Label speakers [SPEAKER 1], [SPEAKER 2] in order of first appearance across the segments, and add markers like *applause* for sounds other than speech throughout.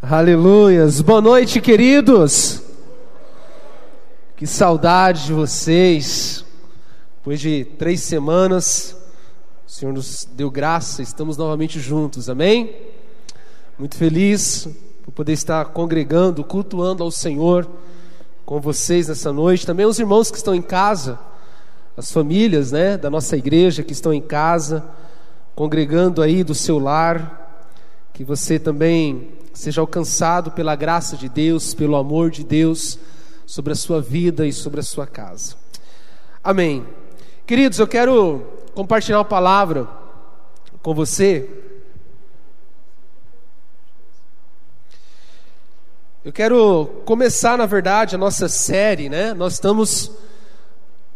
[SPEAKER 1] Aleluias. Boa noite, queridos. Que saudade de vocês. Depois de três semanas, o Senhor nos deu graça, estamos novamente juntos, amém? Muito feliz por poder estar congregando, cultuando ao Senhor com vocês nessa noite. Também os irmãos que estão em casa, as famílias, né, da nossa igreja que estão em casa, congregando aí do seu lar. Que você também seja alcançado pela graça de Deus, pelo amor de Deus sobre a sua vida e sobre a sua casa. Amém. Queridos, eu quero compartilhar uma palavra com você. Eu quero começar, na verdade, a nossa série, né? Nós estamos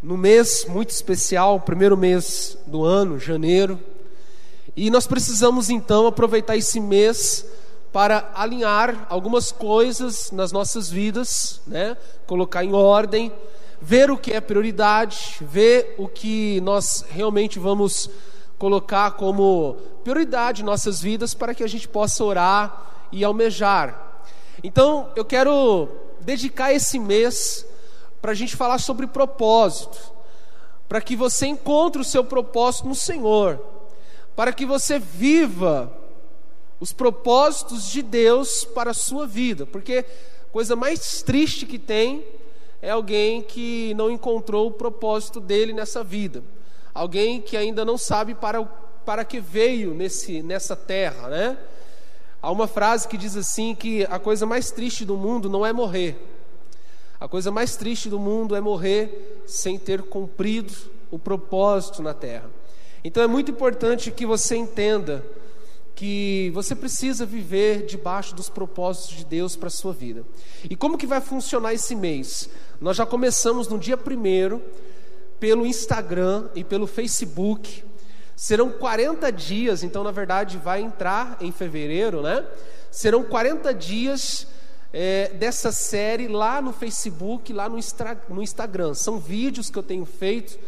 [SPEAKER 1] no mês muito especial, primeiro mês do ano, janeiro, e nós precisamos então aproveitar esse mês para alinhar algumas coisas nas nossas vidas, né? colocar em ordem, ver o que é prioridade, ver o que nós realmente vamos colocar como prioridade em nossas vidas para que a gente possa orar e almejar. Então, eu quero dedicar esse mês para a gente falar sobre propósito, para que você encontre o seu propósito no Senhor, para que você viva os propósitos de Deus para a sua vida, porque coisa mais triste que tem é alguém que não encontrou o propósito dele nessa vida, alguém que ainda não sabe para, para que veio nesse, nessa terra, né? Há uma frase que diz assim que a coisa mais triste do mundo não é morrer. A coisa mais triste do mundo é morrer sem ter cumprido o propósito na terra. Então é muito importante que você entenda que você precisa viver debaixo dos propósitos de Deus para a sua vida. E como que vai funcionar esse mês? Nós já começamos no dia primeiro pelo Instagram e pelo Facebook. Serão 40 dias, então na verdade vai entrar em fevereiro, né? Serão 40 dias é, dessa série lá no Facebook, lá no, no Instagram. São vídeos que eu tenho feito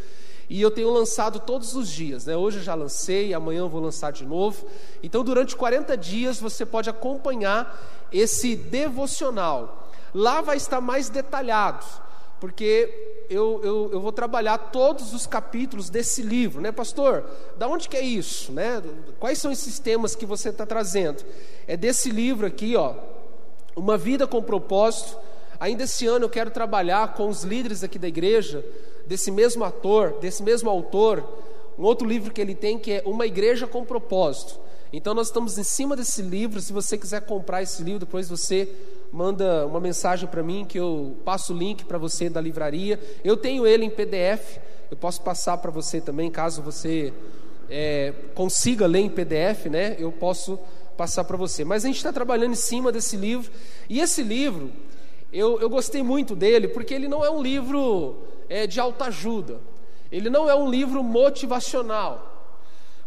[SPEAKER 1] e eu tenho lançado todos os dias, né? Hoje eu já lancei, amanhã vou lançar de novo. Então, durante 40 dias você pode acompanhar esse devocional. Lá vai estar mais detalhado, porque eu, eu, eu, vou trabalhar todos os capítulos desse livro, né, pastor? Da onde que é isso, né? Quais são esses temas que você está trazendo? É desse livro aqui, ó, Uma Vida com Propósito. Ainda esse ano eu quero trabalhar com os líderes aqui da igreja desse mesmo ator, desse mesmo autor, um outro livro que ele tem que é Uma Igreja com Propósito. Então nós estamos em cima desse livro. Se você quiser comprar esse livro, depois você manda uma mensagem para mim que eu passo o link para você da livraria. Eu tenho ele em PDF. Eu posso passar para você também, caso você é, consiga ler em PDF, né? Eu posso passar para você. Mas a gente está trabalhando em cima desse livro. E esse livro, eu, eu gostei muito dele, porque ele não é um livro é, de autoajuda. Ele não é um livro motivacional.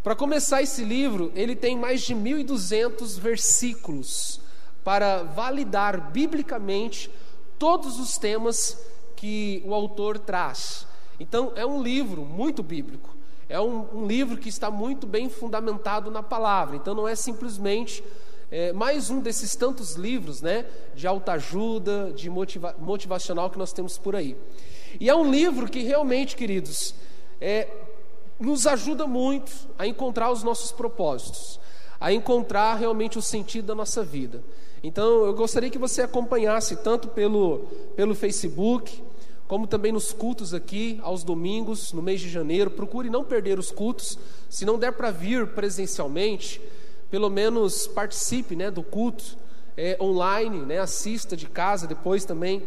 [SPEAKER 1] Para começar esse livro, ele tem mais de 1.200 versículos para validar biblicamente todos os temas que o autor traz. Então, é um livro muito bíblico. É um, um livro que está muito bem fundamentado na palavra. Então, não é simplesmente é, mais um desses tantos livros né, de autoajuda, de motiva motivacional que nós temos por aí. E é um livro que realmente, queridos, é, nos ajuda muito a encontrar os nossos propósitos, a encontrar realmente o sentido da nossa vida. Então, eu gostaria que você acompanhasse tanto pelo, pelo Facebook, como também nos cultos aqui, aos domingos, no mês de janeiro. Procure não perder os cultos. Se não der para vir presencialmente, pelo menos participe né, do culto é, online, né, assista de casa, depois também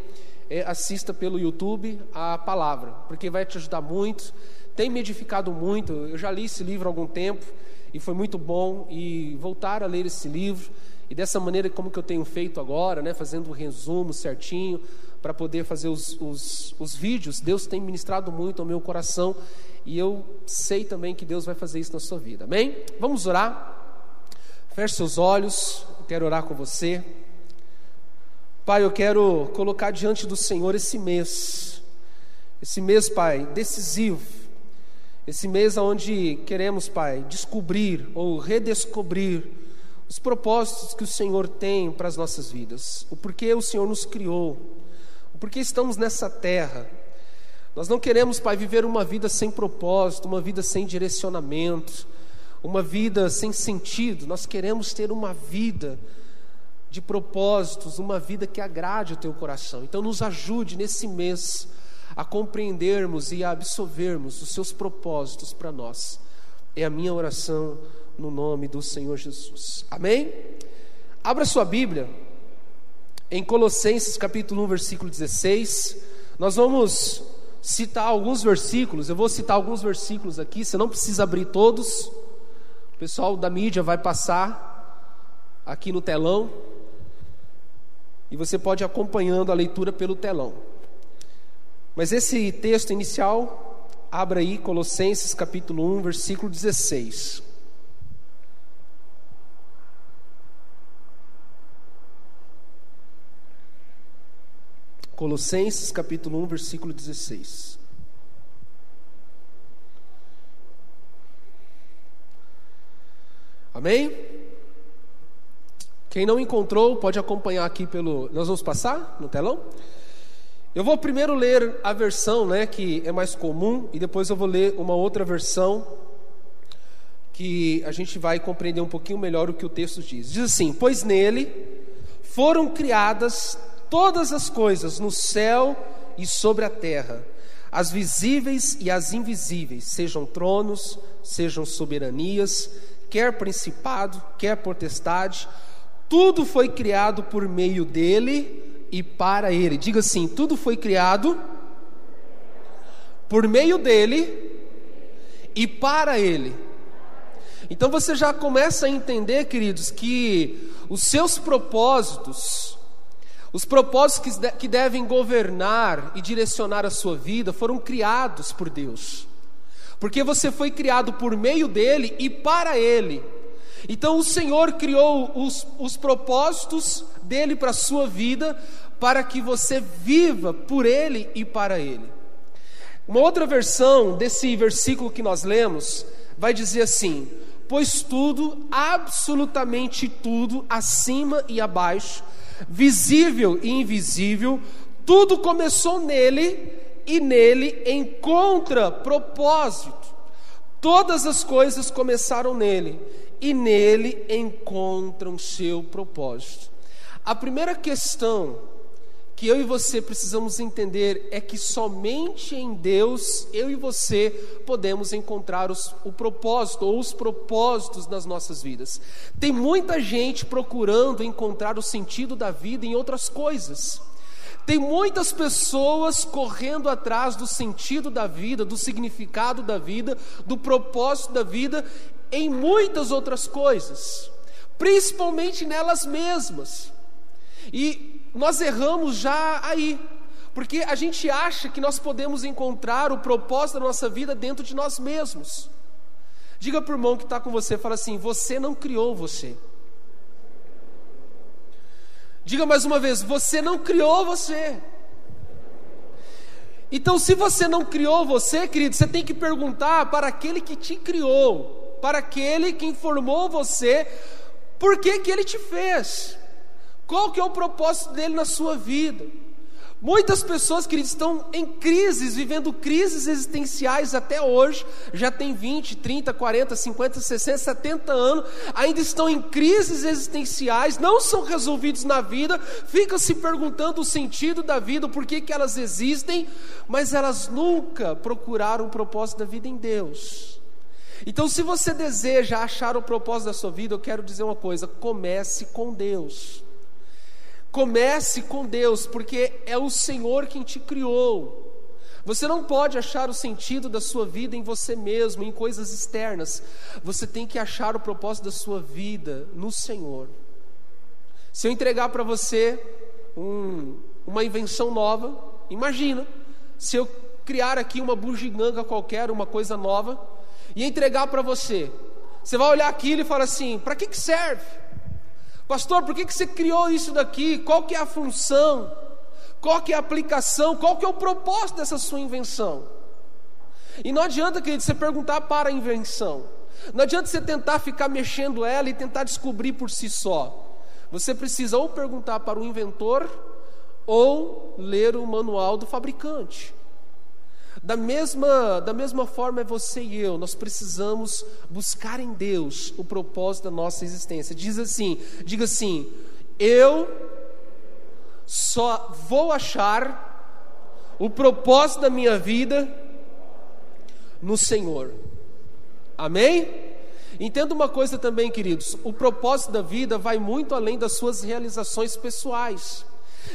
[SPEAKER 1] é, assista pelo YouTube a palavra, porque vai te ajudar muito, tem me edificado muito. Eu já li esse livro há algum tempo e foi muito bom e voltar a ler esse livro e dessa maneira como que eu tenho feito agora, né, fazendo um resumo certinho para poder fazer os, os, os vídeos. Deus tem ministrado muito ao meu coração e eu sei também que Deus vai fazer isso na sua vida. Amém? Vamos orar. Feche seus olhos. Quero orar com você. Pai, eu quero colocar diante do Senhor esse mês, esse mês, Pai, decisivo, esse mês onde queremos, Pai, descobrir ou redescobrir os propósitos que o Senhor tem para as nossas vidas, o porquê o Senhor nos criou, o porquê estamos nessa terra. Nós não queremos, Pai, viver uma vida sem propósito, uma vida sem direcionamento, uma vida sem sentido. Nós queremos ter uma vida de propósitos, uma vida que agrade o teu coração. Então, nos ajude nesse mês a compreendermos e a absorvermos os seus propósitos para nós. É a minha oração no nome do Senhor Jesus. Amém? Abra sua Bíblia em Colossenses capítulo 1, versículo 16. Nós vamos citar alguns versículos, eu vou citar alguns versículos aqui, você não precisa abrir todos. Pessoal da mídia vai passar aqui no telão e você pode ir acompanhando a leitura pelo telão. Mas esse texto inicial, abra aí Colossenses capítulo 1, versículo 16. Colossenses capítulo 1, versículo 16. Amém? Quem não encontrou, pode acompanhar aqui pelo. Nós vamos passar no telão? Eu vou primeiro ler a versão, né, que é mais comum, e depois eu vou ler uma outra versão que a gente vai compreender um pouquinho melhor o que o texto diz. Diz assim: Pois nele foram criadas todas as coisas no céu e sobre a terra, as visíveis e as invisíveis, sejam tronos, sejam soberanias, quer principado, quer potestade, tudo foi criado por meio dele e para ele. Diga assim: tudo foi criado por meio dele e para ele. Então você já começa a entender, queridos, que os seus propósitos, os propósitos que, devem governar e direcionar a sua vida foram criados por Deus, porque você foi criado por meio dele e para ele. Então o Senhor criou os, os propósitos dele para a sua vida, para que você viva por ele e para ele. Uma outra versão desse versículo que nós lemos vai dizer assim: Pois tudo, absolutamente tudo, acima e abaixo, visível e invisível, tudo começou nele e nele encontra propósito. Todas as coisas começaram nele e nele encontram seu propósito. A primeira questão que eu e você precisamos entender é que somente em Deus eu e você podemos encontrar os, o propósito ou os propósitos das nossas vidas. Tem muita gente procurando encontrar o sentido da vida em outras coisas. Tem muitas pessoas correndo atrás do sentido da vida, do significado da vida, do propósito da vida em muitas outras coisas, principalmente nelas mesmas. E nós erramos já aí, porque a gente acha que nós podemos encontrar o propósito da nossa vida dentro de nós mesmos. Diga para o irmão que está com você, fala assim: você não criou você. Diga mais uma vez: você não criou você. Então, se você não criou você, querido, você tem que perguntar para aquele que te criou, para aquele que informou você, por que, que ele te fez. Qual que é o propósito dele na sua vida? Muitas pessoas, queridos, estão em crises, vivendo crises existenciais até hoje, já tem 20, 30, 40, 50, 60, 70 anos, ainda estão em crises existenciais, não são resolvidos na vida, ficam se perguntando o sentido da vida, por que, elas existem, mas elas nunca procuraram o propósito da vida em Deus. Então, se você deseja achar o propósito da sua vida, eu quero dizer uma coisa: comece com Deus. Comece com Deus, porque é o Senhor quem te criou. Você não pode achar o sentido da sua vida em você mesmo, em coisas externas. Você tem que achar o propósito da sua vida no Senhor. Se eu entregar para você um, uma invenção nova, imagina, se eu criar aqui uma bugiganga qualquer, uma coisa nova, e entregar para você, você vai olhar aquilo e falar assim: para que, que serve? Pastor, por que, que você criou isso daqui? Qual que é a função? Qual que é a aplicação? Qual que é o propósito dessa sua invenção? E não adianta, querido, você perguntar para a invenção. Não adianta você tentar ficar mexendo ela e tentar descobrir por si só. Você precisa ou perguntar para o inventor ou ler o manual do fabricante. Da mesma, da mesma forma é você e eu, nós precisamos buscar em Deus o propósito da nossa existência. Diz assim, diga assim: eu só vou achar o propósito da minha vida no Senhor. Amém? Entenda uma coisa também, queridos: o propósito da vida vai muito além das suas realizações pessoais.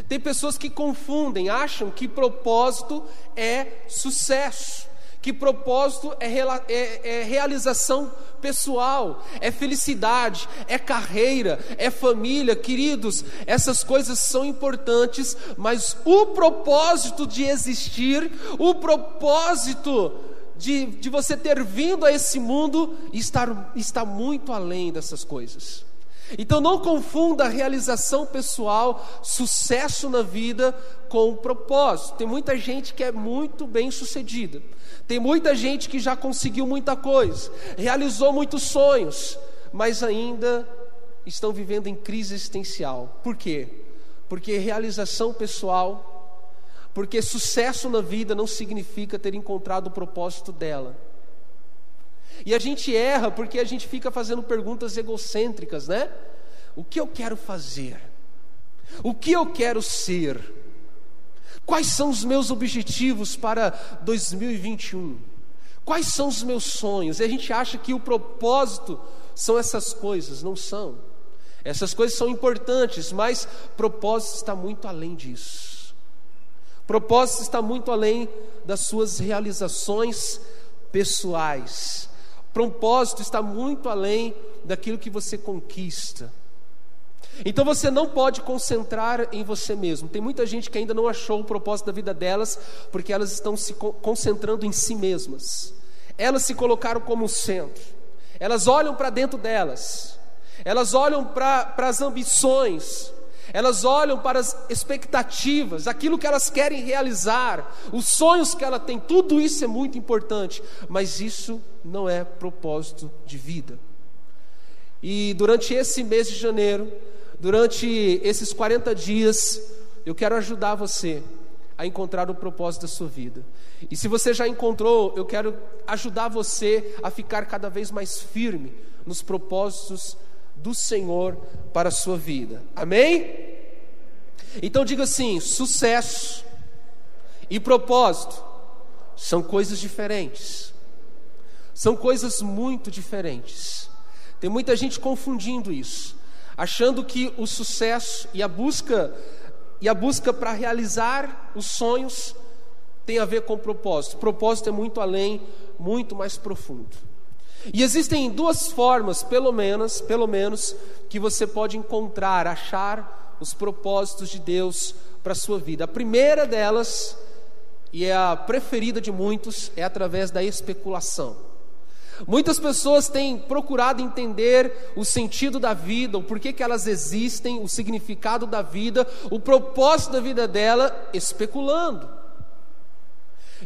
[SPEAKER 1] Tem pessoas que confundem, acham que propósito é sucesso, que propósito é, é, é, realização pessoal, é felicidade, é carreira, é família. Queridos, essas coisas são importantes, mas o propósito de existir, o propósito de, de você ter vindo a esse mundo está, está muito além dessas coisas. Então não confunda realização pessoal, sucesso na vida com propósito. Tem muita gente que é muito bem sucedida. Tem muita gente que já conseguiu muita coisa, realizou muitos sonhos, mas ainda estão vivendo em crise existencial. Por quê? Porque realização pessoal, porque sucesso na vida não significa ter encontrado o propósito dela. E a gente erra porque a gente fica fazendo perguntas egocêntricas, né? O que eu quero fazer? O que eu quero ser? Quais são os meus objetivos para 2021? Quais são os meus sonhos? E a gente acha que o propósito são essas coisas, não são. Essas coisas são importantes, mas propósito está muito além disso. Propósito está muito além das suas realizações pessoais propósito está muito além daquilo que você conquista. Então você não pode concentrar em você mesmo. Tem muita gente que ainda não achou o propósito da vida delas, porque elas estão se concentrando em si mesmas. Elas se colocaram como centro. Elas olham para dentro delas. Elas olham para as ambições, elas olham para as expectativas, aquilo que elas querem realizar, os sonhos que ela tem, tudo isso é muito importante, mas isso não é propósito de vida. E durante esse mês de janeiro, durante esses 40 dias, eu quero ajudar você a encontrar o propósito da sua vida. E se você já encontrou, eu quero ajudar você a ficar cada vez mais firme nos propósitos do Senhor para a sua vida. Amém? Então diga assim: sucesso e propósito são coisas diferentes. São coisas muito diferentes. Tem muita gente confundindo isso, achando que o sucesso e a busca e a busca para realizar os sonhos tem a ver com propósito. Propósito é muito além, muito mais profundo. E existem duas formas, pelo menos, pelo menos, que você pode encontrar, achar os propósitos de Deus para a sua vida. A primeira delas, e é a preferida de muitos, é através da especulação. Muitas pessoas têm procurado entender o sentido da vida, o porquê que elas existem, o significado da vida, o propósito da vida dela, especulando.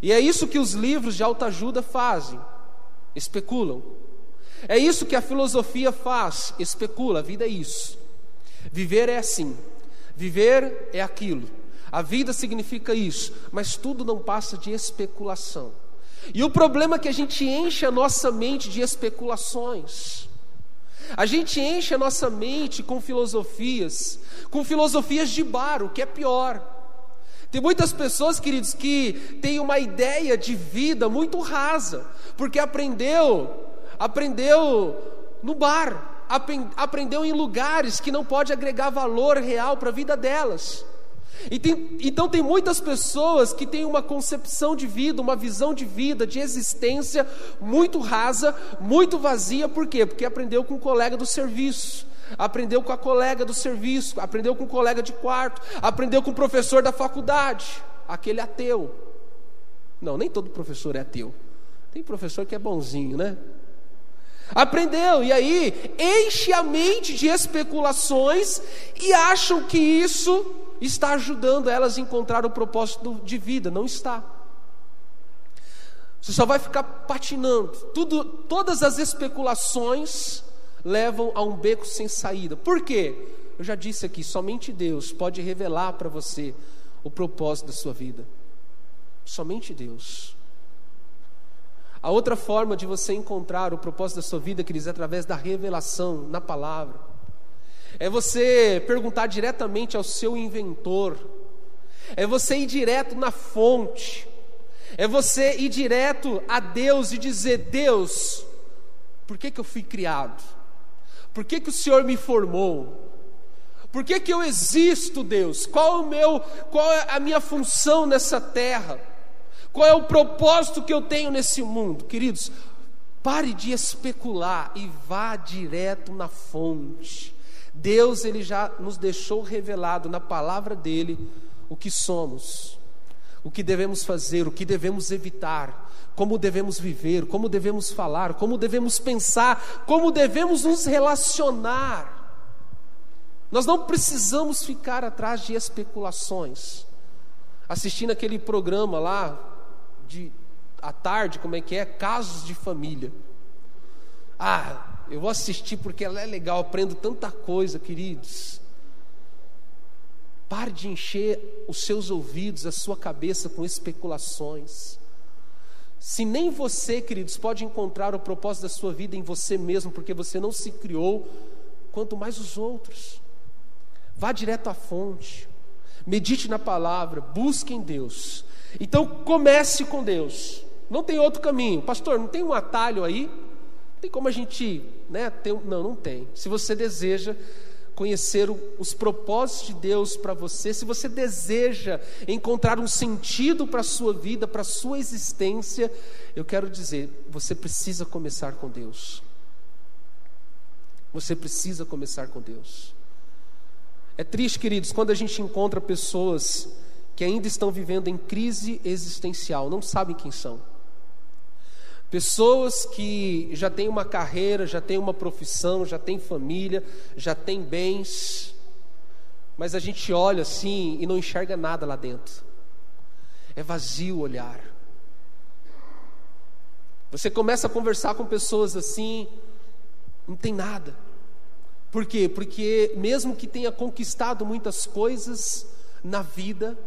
[SPEAKER 1] E é isso que os livros de autoajuda fazem especulam. É isso que a filosofia faz, especula. A vida é isso. Viver é assim. Viver é aquilo. A vida significa isso, mas tudo não passa de especulação. E o problema é que a gente enche a nossa mente de especulações. A gente enche a nossa mente com filosofias, com filosofias de bar, o que é pior. Tem muitas pessoas, queridos, que têm uma ideia de vida muito rasa, porque aprendeu, aprendeu no bar, aprendeu em lugares que não pode agregar valor real para a vida delas. Tem, então tem muitas pessoas que têm uma concepção de vida, uma visão de vida, de existência muito rasa, muito vazia, por quê? Porque aprendeu com o colega do serviço aprendeu com a colega do serviço, aprendeu com o colega de quarto, aprendeu com o professor da faculdade, aquele ateu. Não, nem todo professor é ateu. Tem professor que é bonzinho, né? Aprendeu, e aí enche a mente de especulações e acham que isso está ajudando elas a encontrar o propósito de vida. Não está. Você só vai ficar patinando. Tudo, todas as especulações levam a um beco sem saída. Por quê? Eu já disse aqui, somente Deus pode revelar para você o propósito da sua vida. Somente Deus. A outra forma de você encontrar o propósito da sua vida, queridos, é através da revelação na palavra. É você perguntar diretamente ao seu inventor. É você ir direto na fonte. É você ir direto a Deus e dizer: Deus, por que, que eu fui criado? Por que, que o Senhor me formou? Por que, que eu existo, Deus? Qual o meu, qual é a minha função nessa terra? Qual é o propósito que eu tenho nesse mundo? Queridos, pare de especular e vá direto na fonte. Deus ele já nos deixou revelado na palavra dele o que somos, o que devemos fazer, o que devemos evitar, como devemos viver, como devemos falar, como devemos pensar, como devemos nos relacionar. Nós não precisamos ficar atrás de especulações. Assistindo aquele programa lá de à tarde, como é que é? Casos de família. Ah, eu vou assistir porque ela é legal, aprendo tanta coisa, queridos. Pare de encher os seus ouvidos, a sua cabeça com especulações. Se nem você, queridos, pode encontrar o propósito da sua vida em você mesmo, porque você não se criou, quanto mais os outros. Vá direto à fonte. Medite na palavra, busque em Deus. Então comece com Deus. Não tem outro caminho. Pastor, não tem um atalho aí? Não tem como a gente, né, ter, não, não tem. Se você deseja conhecer os propósitos de Deus para você, se você deseja encontrar um sentido para a sua vida, para a sua existência, eu quero dizer, você precisa começar com Deus. Você precisa começar com Deus. É triste, queridos, quando a gente encontra pessoas que ainda estão vivendo em crise existencial, não sabem quem são. Pessoas que já têm uma carreira, já têm uma profissão, já têm família, já têm bens, mas a gente olha assim e não enxerga nada lá dentro. É vazio o olhar. Você começa a conversar com pessoas assim, não tem nada. Por quê? Porque mesmo que tenha conquistado muitas coisas na vida,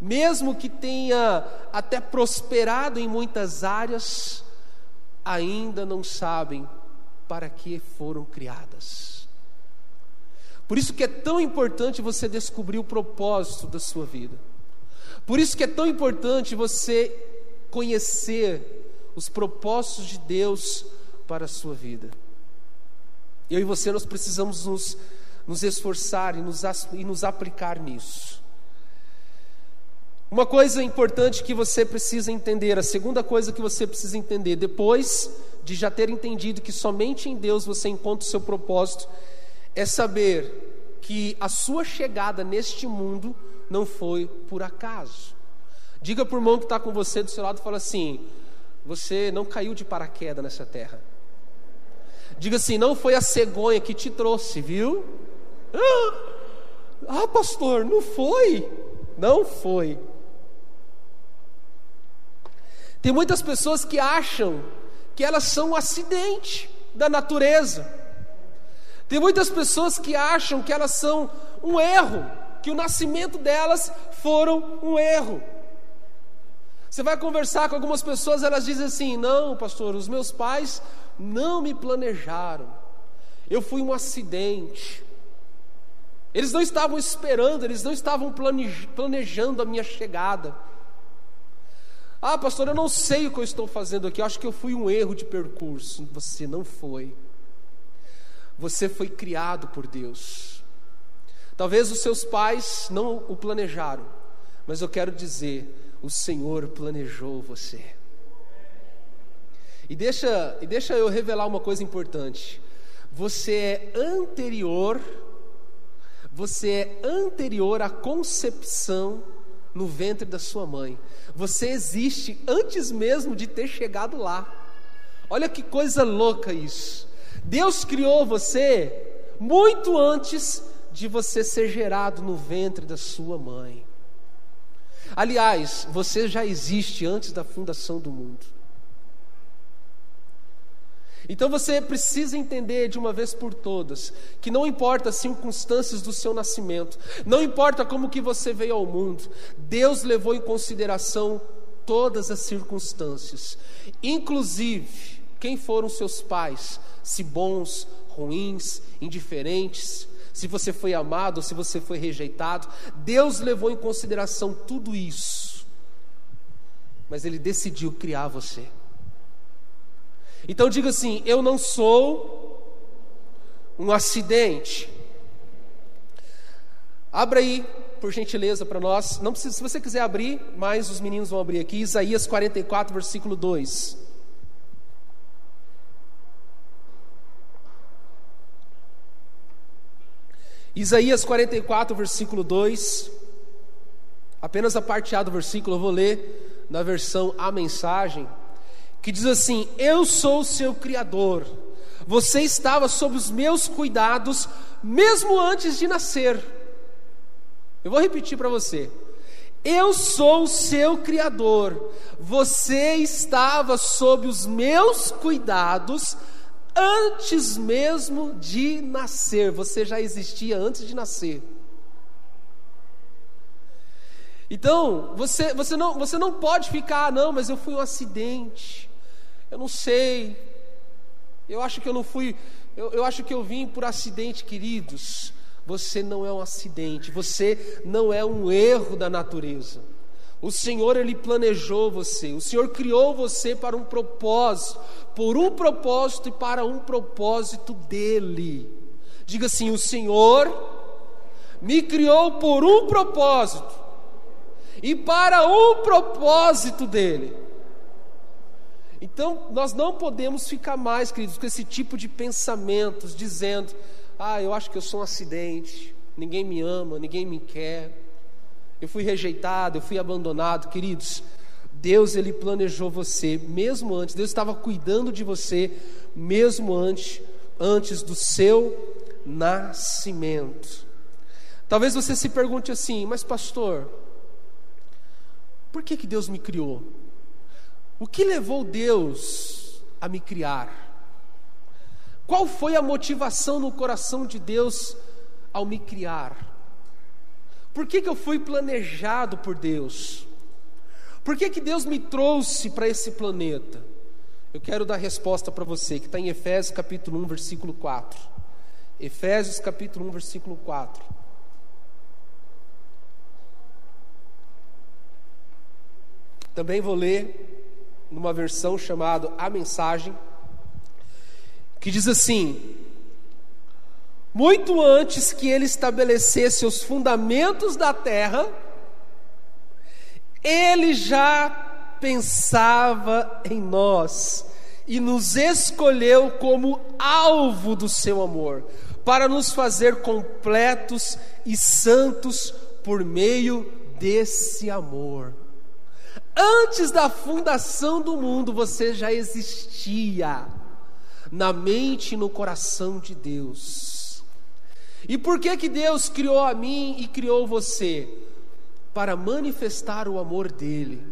[SPEAKER 1] mesmo que tenha até prosperado em muitas áreas, ainda não sabem para que foram criadas. Por isso que é tão importante você descobrir o propósito da sua vida. Por isso que é tão importante você conhecer os propósitos de Deus para a sua vida. Eu e você, nós precisamos nos, nos esforçar e nos, e nos aplicar nisso. Uma coisa importante que você precisa entender, a segunda coisa que você precisa entender, depois de já ter entendido que somente em Deus você encontra o seu propósito, é saber que a sua chegada neste mundo não foi por acaso. Diga para o irmão que está com você do seu lado fala assim: você não caiu de paraquedas nessa terra. Diga assim: não foi a cegonha que te trouxe, viu? Ah, pastor, não foi. Não foi. Tem muitas pessoas que acham que elas são um acidente da natureza. Tem muitas pessoas que acham que elas são um erro, que o nascimento delas foram um erro. Você vai conversar com algumas pessoas, elas dizem assim: não, pastor, os meus pais não me planejaram. Eu fui um acidente. Eles não estavam esperando, eles não estavam planejando a minha chegada. Ah, pastor, eu não sei o que eu estou fazendo aqui, eu acho que eu fui um erro de percurso. Você não foi. Você foi criado por Deus. Talvez os seus pais não o planejaram, mas eu quero dizer: o Senhor planejou você. E deixa, e deixa eu revelar uma coisa importante. Você é anterior, você é anterior à concepção no ventre da sua mãe. Você existe antes mesmo de ter chegado lá. Olha que coisa louca isso. Deus criou você muito antes de você ser gerado no ventre da sua mãe. Aliás, você já existe antes da fundação do mundo. Então você precisa entender de uma vez por todas que não importa as circunstâncias do seu nascimento, não importa como que você veio ao mundo, Deus levou em consideração todas as circunstâncias, inclusive quem foram seus pais, se bons, ruins, indiferentes, se você foi amado ou se você foi rejeitado. Deus levou em consideração tudo isso, mas Ele decidiu criar você. Então diga assim: eu não sou um acidente. Abra aí, por gentileza, para nós. Não precisa, se você quiser abrir, mas os meninos vão abrir aqui. Isaías 44, versículo 2. Isaías 44, versículo 2. Apenas a parte A do versículo eu vou ler na versão A Mensagem que diz assim: Eu sou o seu Criador, você estava sob os meus cuidados, mesmo antes de nascer. Eu vou repetir para você. Eu sou o seu Criador, você estava sob os meus cuidados antes mesmo de nascer, você já existia antes de nascer. Então, você, você, não, você não pode ficar, ah, não, mas eu fui um acidente. Eu não sei. Eu acho que eu não fui. Eu, eu acho que eu vim por acidente, queridos. Você não é um acidente. Você não é um erro da natureza. O Senhor, Ele planejou você. O Senhor criou você para um propósito. Por um propósito e para um propósito dEle. Diga assim: O Senhor me criou por um propósito. E para um propósito dEle. Então, nós não podemos ficar mais, queridos, com esse tipo de pensamentos, dizendo: ah, eu acho que eu sou um acidente, ninguém me ama, ninguém me quer, eu fui rejeitado, eu fui abandonado. Queridos, Deus, Ele planejou você mesmo antes, Deus estava cuidando de você mesmo antes, antes do seu nascimento. Talvez você se pergunte assim, mas pastor, por que, que Deus me criou? O que levou Deus a me criar? Qual foi a motivação no coração de Deus ao me criar? Por que, que eu fui planejado por Deus? Por que, que Deus me trouxe para esse planeta? Eu quero dar resposta para você, que está em Efésios capítulo 1, versículo 4. Efésios capítulo 1, versículo 4. Também vou ler numa versão chamada A Mensagem, que diz assim: Muito antes que ele estabelecesse os fundamentos da terra, ele já pensava em nós e nos escolheu como alvo do seu amor, para nos fazer completos e santos por meio desse amor. Antes da fundação do mundo, você já existia na mente e no coração de Deus. E por que que Deus criou a mim e criou você? Para manifestar o amor dele.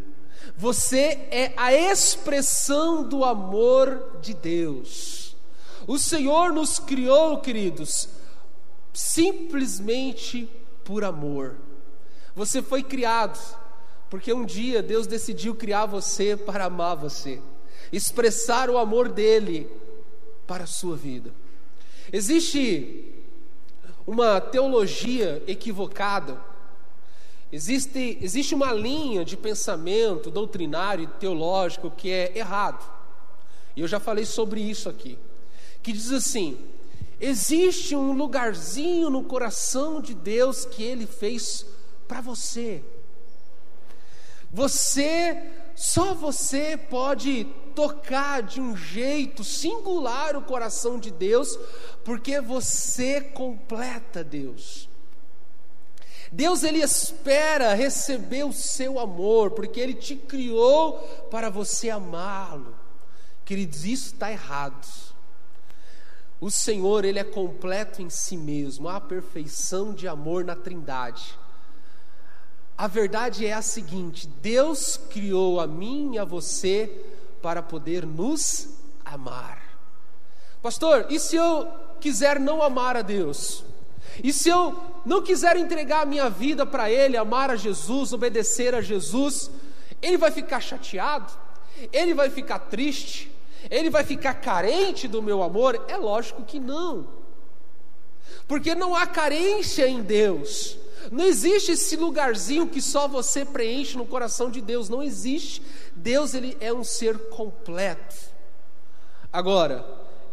[SPEAKER 1] Você é a expressão do amor de Deus. O Senhor nos criou, queridos, simplesmente por amor. Você foi criado porque um dia Deus decidiu criar você para amar você, expressar o amor dele para a sua vida. Existe uma teologia equivocada, existe, existe uma linha de pensamento doutrinário e teológico que é errado, e eu já falei sobre isso aqui, que diz assim: existe um lugarzinho no coração de Deus que Ele fez para você. Você, só você pode tocar de um jeito singular o coração de Deus, porque você completa Deus. Deus ele espera receber o seu amor, porque ele te criou para você amá-lo. Queridos, isso está errado. O Senhor, ele é completo em si mesmo, há perfeição de amor na Trindade. A verdade é a seguinte: Deus criou a mim e a você para poder nos amar. Pastor, e se eu quiser não amar a Deus? E se eu não quiser entregar a minha vida para Ele, amar a Jesus, obedecer a Jesus, Ele vai ficar chateado? Ele vai ficar triste? Ele vai ficar carente do meu amor? É lógico que não. Porque não há carência em Deus. Não existe esse lugarzinho que só você preenche no coração de Deus, não existe. Deus ele é um ser completo. Agora,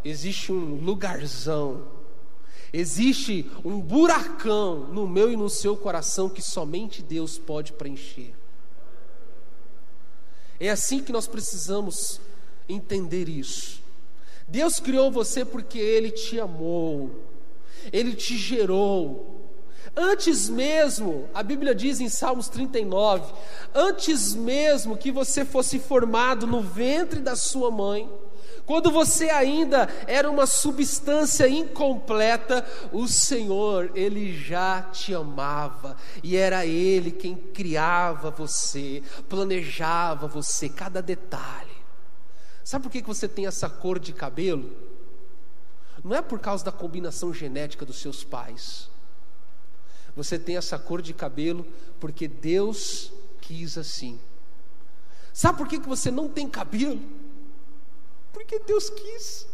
[SPEAKER 1] existe um lugarzão, existe um buracão no meu e no seu coração que somente Deus pode preencher. É assim que nós precisamos entender isso. Deus criou você porque Ele te amou, Ele te gerou, Antes mesmo, a Bíblia diz em Salmos 39, antes mesmo que você fosse formado no ventre da sua mãe, quando você ainda era uma substância incompleta, o Senhor, Ele já te amava, e era Ele quem criava você, planejava você, cada detalhe. Sabe por que você tem essa cor de cabelo? Não é por causa da combinação genética dos seus pais. Você tem essa cor de cabelo porque Deus quis assim. Sabe por que, que você não tem cabelo? Porque Deus quis.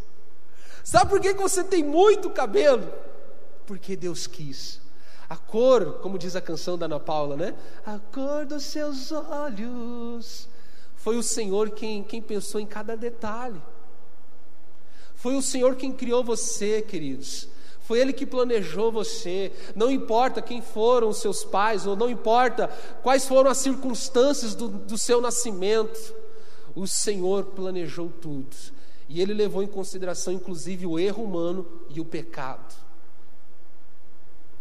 [SPEAKER 1] Sabe por que, que você tem muito cabelo? Porque Deus quis. A cor, como diz a canção da Ana Paula, né? A cor dos seus olhos. Foi o Senhor quem, quem pensou em cada detalhe. Foi o Senhor quem criou você, queridos. Foi Ele que planejou você. Não importa quem foram seus pais, ou não importa quais foram as circunstâncias do, do seu nascimento, o Senhor planejou tudo. E Ele levou em consideração, inclusive, o erro humano e o pecado.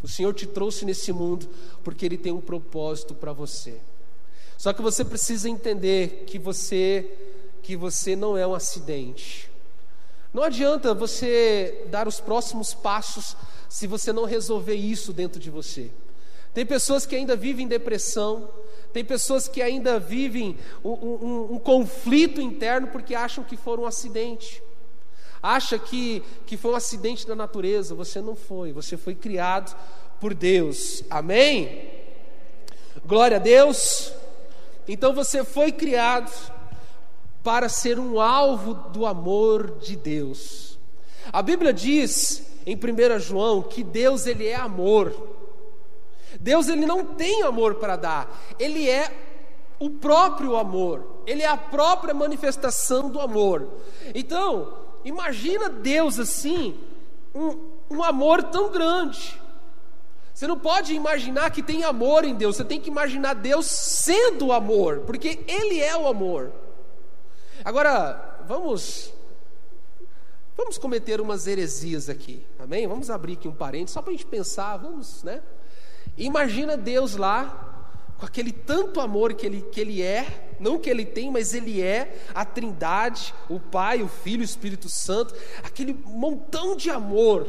[SPEAKER 1] O Senhor te trouxe nesse mundo porque Ele tem um propósito para você. Só que você precisa entender que você que você não é um acidente. Não adianta você dar os próximos passos se você não resolver isso dentro de você. Tem pessoas que ainda vivem depressão, tem pessoas que ainda vivem um, um, um conflito interno porque acham que foram um acidente. Acha que, que foi um acidente da natureza. Você não foi, você foi criado por Deus. Amém? Glória a Deus. Então você foi criado para ser um alvo do amor de Deus. A Bíblia diz em 1 João que Deus ele é amor. Deus ele não tem amor para dar, ele é o próprio amor. Ele é a própria manifestação do amor. Então, imagina Deus assim, um, um amor tão grande. Você não pode imaginar que tem amor em Deus, você tem que imaginar Deus sendo o amor, porque Ele é o amor. Agora, vamos vamos cometer umas heresias aqui, amém? Vamos abrir aqui um parênteses só para a gente pensar, vamos, né? Imagina Deus lá, com aquele tanto amor que ele, que ele é, não que ele tem, mas ele é, a Trindade, o Pai, o Filho, o Espírito Santo, aquele montão de amor,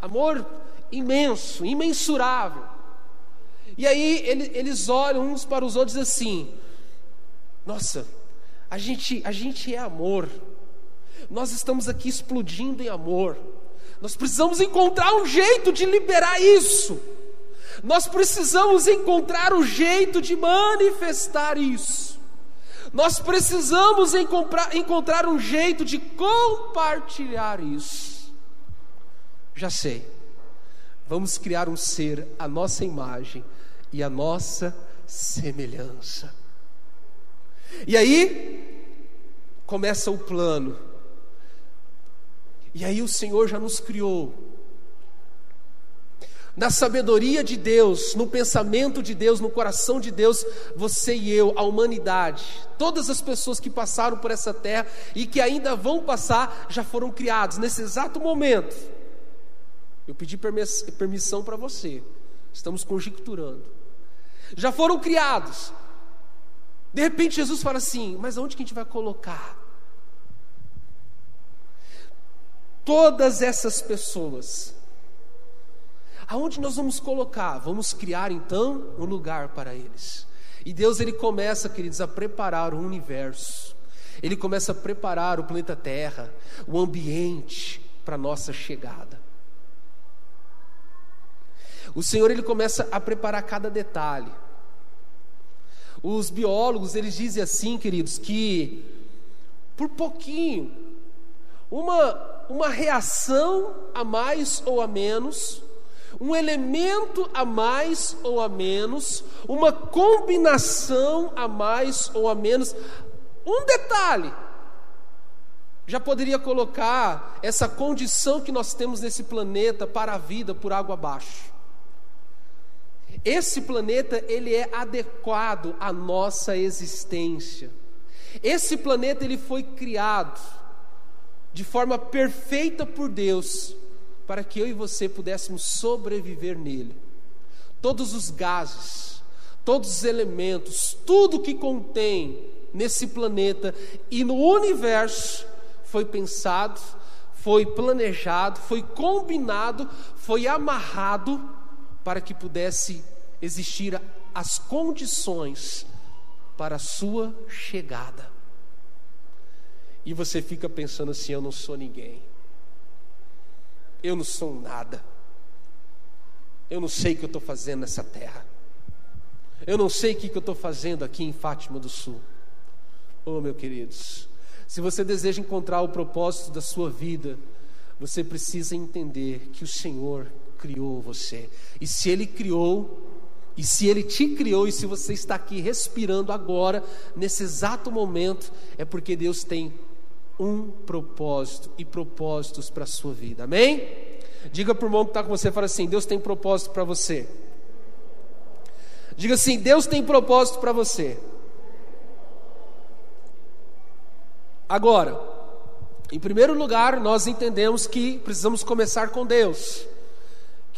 [SPEAKER 1] amor imenso, imensurável. E aí ele, eles olham uns para os outros assim: nossa, a gente, a gente é amor. Nós estamos aqui explodindo em amor. Nós precisamos encontrar um jeito de liberar isso. Nós precisamos encontrar o um jeito de manifestar isso. Nós precisamos encontrar, encontrar um jeito de compartilhar isso. Já sei. Vamos criar um ser à nossa imagem e à nossa semelhança. E aí começa o plano. E aí o Senhor já nos criou. Na sabedoria de Deus, no pensamento de Deus, no coração de Deus, você e eu, a humanidade, todas as pessoas que passaram por essa terra e que ainda vão passar, já foram criados nesse exato momento. Eu pedi permissão para você, estamos conjecturando. Já foram criados, de repente Jesus fala assim: mas aonde que a gente vai colocar? Todas essas pessoas, aonde nós vamos colocar? Vamos criar então um lugar para eles. E Deus ele começa, queridos, a preparar o universo. Ele começa a preparar o planeta Terra, o ambiente para a nossa chegada. O Senhor ele começa a preparar cada detalhe. Os biólogos eles dizem assim, queridos, que por pouquinho, uma, uma reação a mais ou a menos, um elemento a mais ou a menos, uma combinação a mais ou a menos, um detalhe já poderia colocar essa condição que nós temos nesse planeta para a vida por água abaixo. Esse planeta ele é adequado à nossa existência. Esse planeta ele foi criado de forma perfeita por Deus para que eu e você pudéssemos sobreviver nele. Todos os gases, todos os elementos, tudo que contém nesse planeta e no universo foi pensado, foi planejado, foi combinado, foi amarrado para que pudesse existir as condições para a sua chegada. E você fica pensando assim: eu não sou ninguém, eu não sou nada, eu não sei o que eu estou fazendo nessa terra, eu não sei o que eu estou fazendo aqui em Fátima do Sul. Oh, meus queridos, se você deseja encontrar o propósito da sua vida, você precisa entender que o Senhor criou você. E se Ele criou, e se Ele te criou, e se você está aqui respirando agora, nesse exato momento, é porque Deus tem um propósito e propósitos para a sua vida. Amém? Diga para o irmão que está com você, fala assim: Deus tem propósito para você. Diga assim: Deus tem propósito para você. Agora, em primeiro lugar, nós entendemos que precisamos começar com Deus.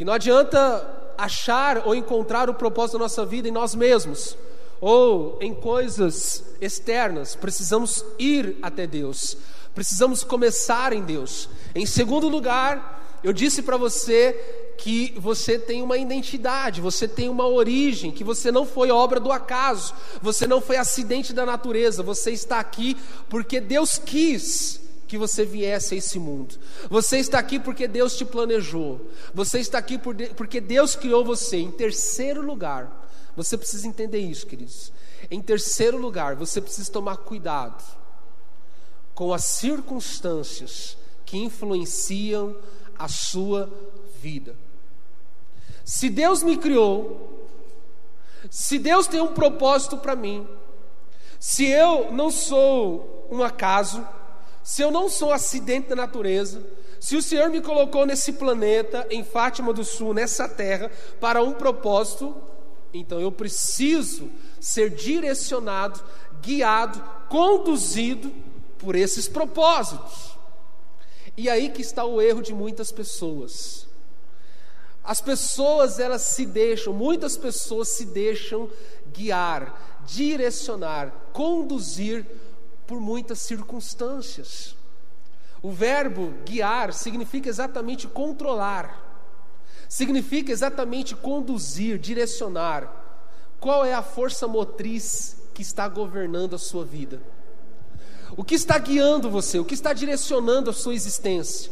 [SPEAKER 1] Que não adianta achar ou encontrar o propósito da nossa vida em nós mesmos ou em coisas externas, precisamos ir até Deus, precisamos começar em Deus. Em segundo lugar, eu disse para você que você tem uma identidade, você tem uma origem, que você não foi obra do acaso, você não foi acidente da natureza, você está aqui porque Deus quis que você viesse a esse mundo. Você está aqui porque Deus te planejou. Você está aqui porque Deus criou você. Em terceiro lugar, você precisa entender isso, queridos. Em terceiro lugar, você precisa tomar cuidado com as circunstâncias que influenciam a sua vida. Se Deus me criou, se Deus tem um propósito para mim, se eu não sou um acaso, se eu não sou acidente da natureza, se o Senhor me colocou nesse planeta, em Fátima do Sul, nessa terra, para um propósito, então eu preciso ser direcionado, guiado, conduzido por esses propósitos. E aí que está o erro de muitas pessoas. As pessoas elas se deixam, muitas pessoas se deixam guiar, direcionar, conduzir por muitas circunstâncias. O verbo guiar significa exatamente controlar, significa exatamente conduzir, direcionar. Qual é a força motriz que está governando a sua vida? O que está guiando você? O que está direcionando a sua existência?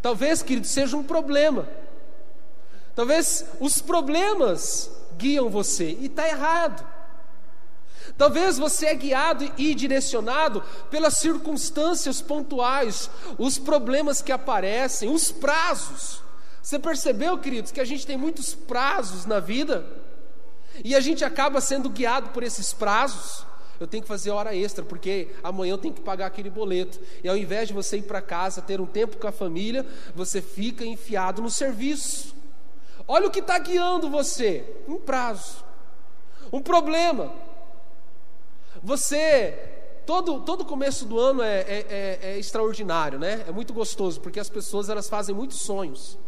[SPEAKER 1] Talvez, querido, seja um problema. Talvez os problemas guiam você e está errado. Talvez você é guiado e direcionado pelas circunstâncias pontuais, os problemas que aparecem, os prazos. Você percebeu, queridos, que a gente tem muitos prazos na vida e a gente acaba sendo guiado por esses prazos? Eu tenho que fazer hora extra, porque amanhã eu tenho que pagar aquele boleto. E ao invés de você ir para casa, ter um tempo com a família, você fica enfiado no serviço. Olha o que está guiando você: um prazo, um problema, você, todo, todo começo do ano é, é, é, é extraordinário, né? É muito gostoso, porque as pessoas elas fazem muitos sonhos,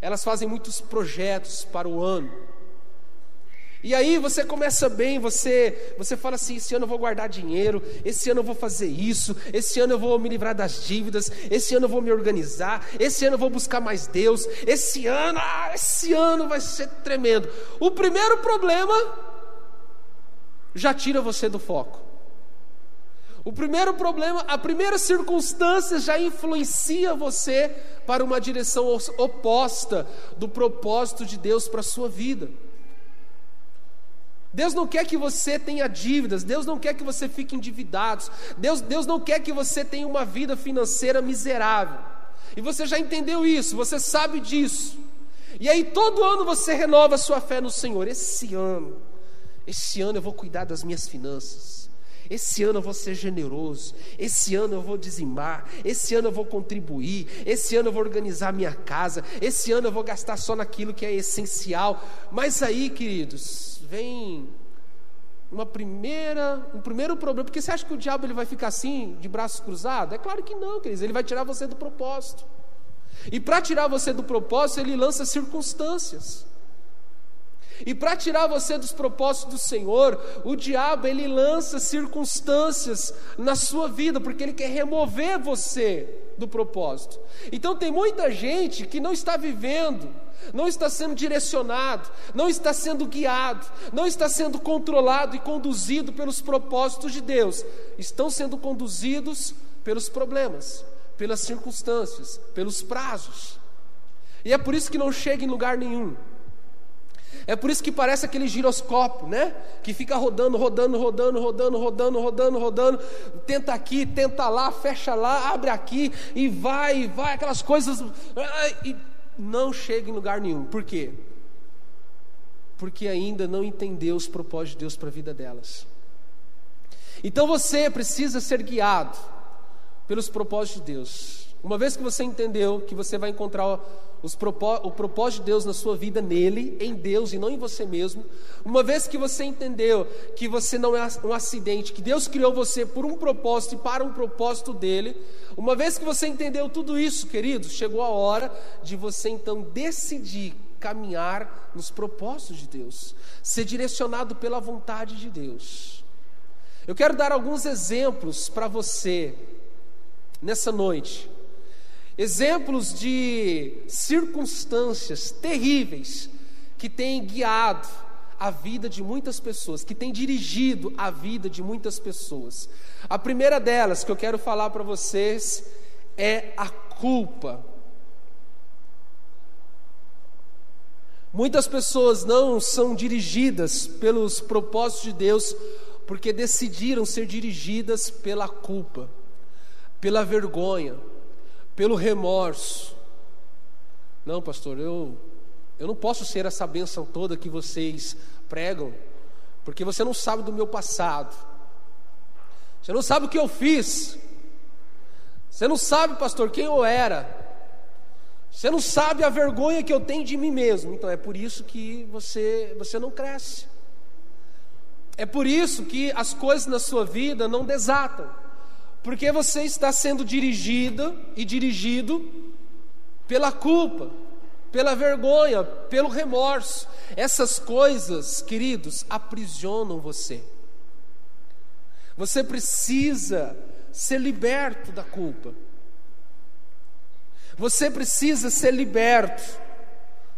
[SPEAKER 1] elas fazem muitos projetos para o ano. E aí você começa bem, você, você fala assim: esse ano eu vou guardar dinheiro, esse ano eu vou fazer isso, esse ano eu vou me livrar das dívidas, esse ano eu vou me organizar, esse ano eu vou buscar mais Deus, esse ano, ah, esse ano vai ser tremendo. O primeiro problema já tira você do foco. O primeiro problema, a primeira circunstância já influencia você para uma direção oposta do propósito de Deus para a sua vida. Deus não quer que você tenha dívidas, Deus não quer que você fique endividado, Deus, Deus não quer que você tenha uma vida financeira miserável. E você já entendeu isso, você sabe disso. E aí todo ano você renova sua fé no Senhor. Esse ano, esse ano eu vou cuidar das minhas finanças. Esse ano eu vou ser generoso. Esse ano eu vou dizimar. Esse ano eu vou contribuir. Esse ano eu vou organizar minha casa. Esse ano eu vou gastar só naquilo que é essencial. Mas aí, queridos, vem uma primeira, um primeiro problema, porque você acha que o diabo ele vai ficar assim, de braços cruzados? É claro que não, queridos, ele vai tirar você do propósito. E para tirar você do propósito, ele lança circunstâncias. E para tirar você dos propósitos do Senhor, o diabo ele lança circunstâncias na sua vida, porque ele quer remover você do propósito. Então tem muita gente que não está vivendo não está sendo direcionado, não está sendo guiado, não está sendo controlado e conduzido pelos propósitos de Deus, estão sendo conduzidos pelos problemas, pelas circunstâncias, pelos prazos. E é por isso que não chega em lugar nenhum. É por isso que parece aquele giroscópio, né? Que fica rodando, rodando, rodando, rodando, rodando, rodando, rodando. Tenta aqui, tenta lá, fecha lá, abre aqui e vai, e vai, aquelas coisas. E não chega em lugar nenhum. Por quê? Porque ainda não entendeu os propósitos de Deus para a vida delas. Então você precisa ser guiado pelos propósitos de Deus. Uma vez que você entendeu que você vai encontrar os o propósito de Deus na sua vida nele, em Deus e não em você mesmo, uma vez que você entendeu que você não é um acidente, que Deus criou você por um propósito e para um propósito dele, uma vez que você entendeu tudo isso, queridos, chegou a hora de você então decidir caminhar nos propósitos de Deus, ser direcionado pela vontade de Deus. Eu quero dar alguns exemplos para você nessa noite. Exemplos de circunstâncias terríveis que têm guiado a vida de muitas pessoas, que têm dirigido a vida de muitas pessoas. A primeira delas que eu quero falar para vocês é a culpa. Muitas pessoas não são dirigidas pelos propósitos de Deus porque decidiram ser dirigidas pela culpa, pela vergonha, pelo remorso. Não, pastor, eu eu não posso ser essa bênção toda que vocês pregam, porque você não sabe do meu passado. Você não sabe o que eu fiz. Você não sabe, pastor, quem eu era. Você não sabe a vergonha que eu tenho de mim mesmo. Então é por isso que você você não cresce. É por isso que as coisas na sua vida não desatam. Porque você está sendo dirigida e dirigido pela culpa, pela vergonha, pelo remorso. Essas coisas, queridos, aprisionam você. Você precisa ser liberto da culpa. Você precisa ser liberto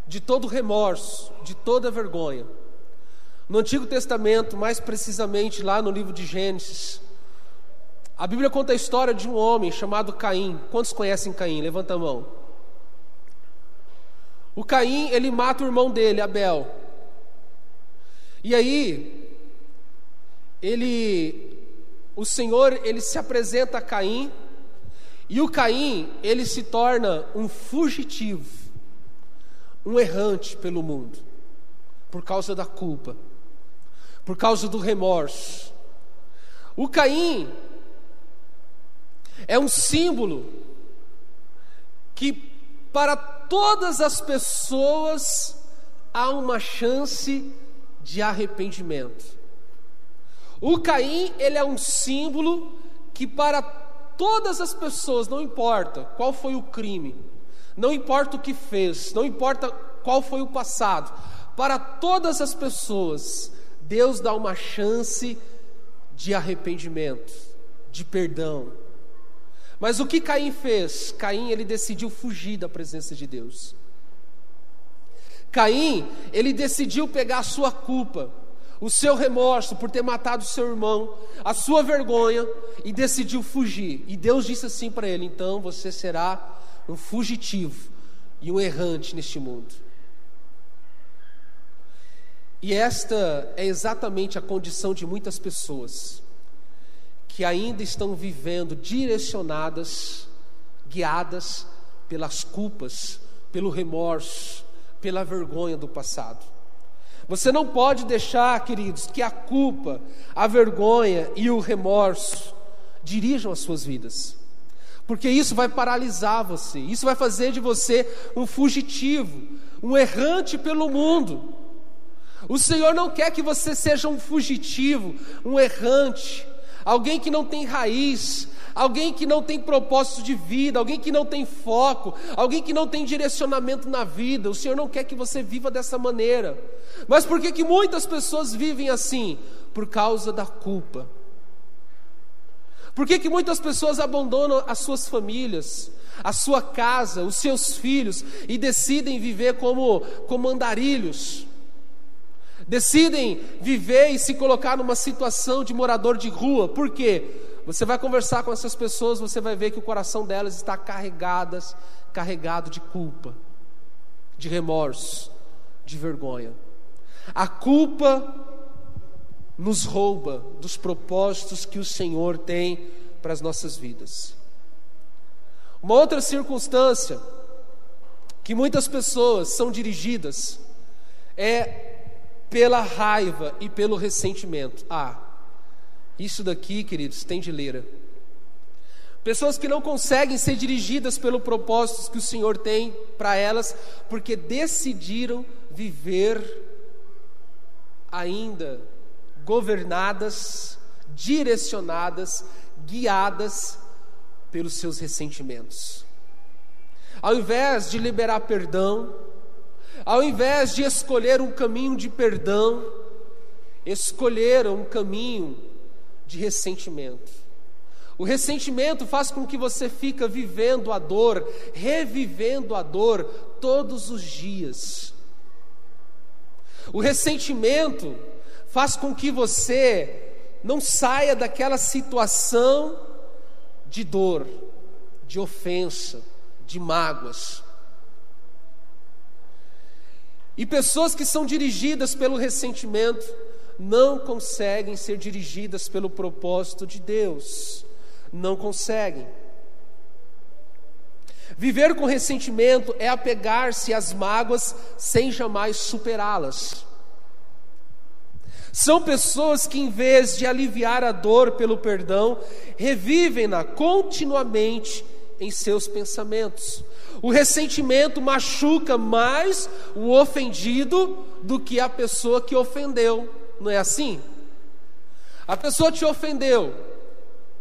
[SPEAKER 1] de todo remorso, de toda vergonha. No Antigo Testamento, mais precisamente lá no livro de Gênesis, a Bíblia conta a história de um homem chamado Caim. Quantos conhecem Caim? Levanta a mão. O Caim, ele mata o irmão dele, Abel. E aí, ele o Senhor ele se apresenta a Caim e o Caim ele se torna um fugitivo, um errante pelo mundo, por causa da culpa, por causa do remorso. O Caim é um símbolo que para todas as pessoas há uma chance de arrependimento. O Caim, ele é um símbolo que para todas as pessoas, não importa qual foi o crime, não importa o que fez, não importa qual foi o passado, para todas as pessoas, Deus dá uma chance de arrependimento, de perdão. Mas o que Caim fez? Caim ele decidiu fugir da presença de Deus. Caim, ele decidiu pegar a sua culpa o seu remorso por ter matado seu irmão, a sua vergonha e decidiu fugir. E Deus disse assim para ele: então você será um fugitivo e um errante neste mundo. E esta é exatamente a condição de muitas pessoas que ainda estão vivendo direcionadas, guiadas pelas culpas, pelo remorso, pela vergonha do passado. Você não pode deixar, queridos, que a culpa, a vergonha e o remorso dirijam as suas vidas. Porque isso vai paralisar você, isso vai fazer de você um fugitivo, um errante pelo mundo. O Senhor não quer que você seja um fugitivo, um errante, alguém que não tem raiz, alguém que não tem propósito de vida, alguém que não tem foco, alguém que não tem direcionamento na vida. O Senhor não quer que você viva dessa maneira. Mas por que, que muitas pessoas vivem assim? Por causa da culpa. Por que, que muitas pessoas abandonam as suas famílias, a sua casa, os seus filhos e decidem viver como, como andarilhos? Decidem viver e se colocar numa situação de morador de rua. Por quê? Você vai conversar com essas pessoas, você vai ver que o coração delas está carregadas, carregado de culpa, de remorso, de vergonha. A culpa nos rouba dos propósitos que o Senhor tem para as nossas vidas. Uma outra circunstância que muitas pessoas são dirigidas é pela raiva e pelo ressentimento. Ah, isso daqui, queridos, tem de leira. Pessoas que não conseguem ser dirigidas pelo propósito que o Senhor tem para elas, porque decidiram viver ainda governadas, direcionadas, guiadas pelos seus ressentimentos. Ao invés de liberar perdão, ao invés de escolher um caminho de perdão, escolheram um caminho de ressentimento. O ressentimento faz com que você fica vivendo a dor, revivendo a dor todos os dias. O ressentimento faz com que você não saia daquela situação de dor, de ofensa, de mágoas. E pessoas que são dirigidas pelo ressentimento não conseguem ser dirigidas pelo propósito de Deus. Não conseguem. Viver com ressentimento é apegar-se às mágoas sem jamais superá-las. São pessoas que, em vez de aliviar a dor pelo perdão, revivem-na continuamente em seus pensamentos. O ressentimento machuca mais o ofendido do que a pessoa que ofendeu. Não é assim? A pessoa te ofendeu.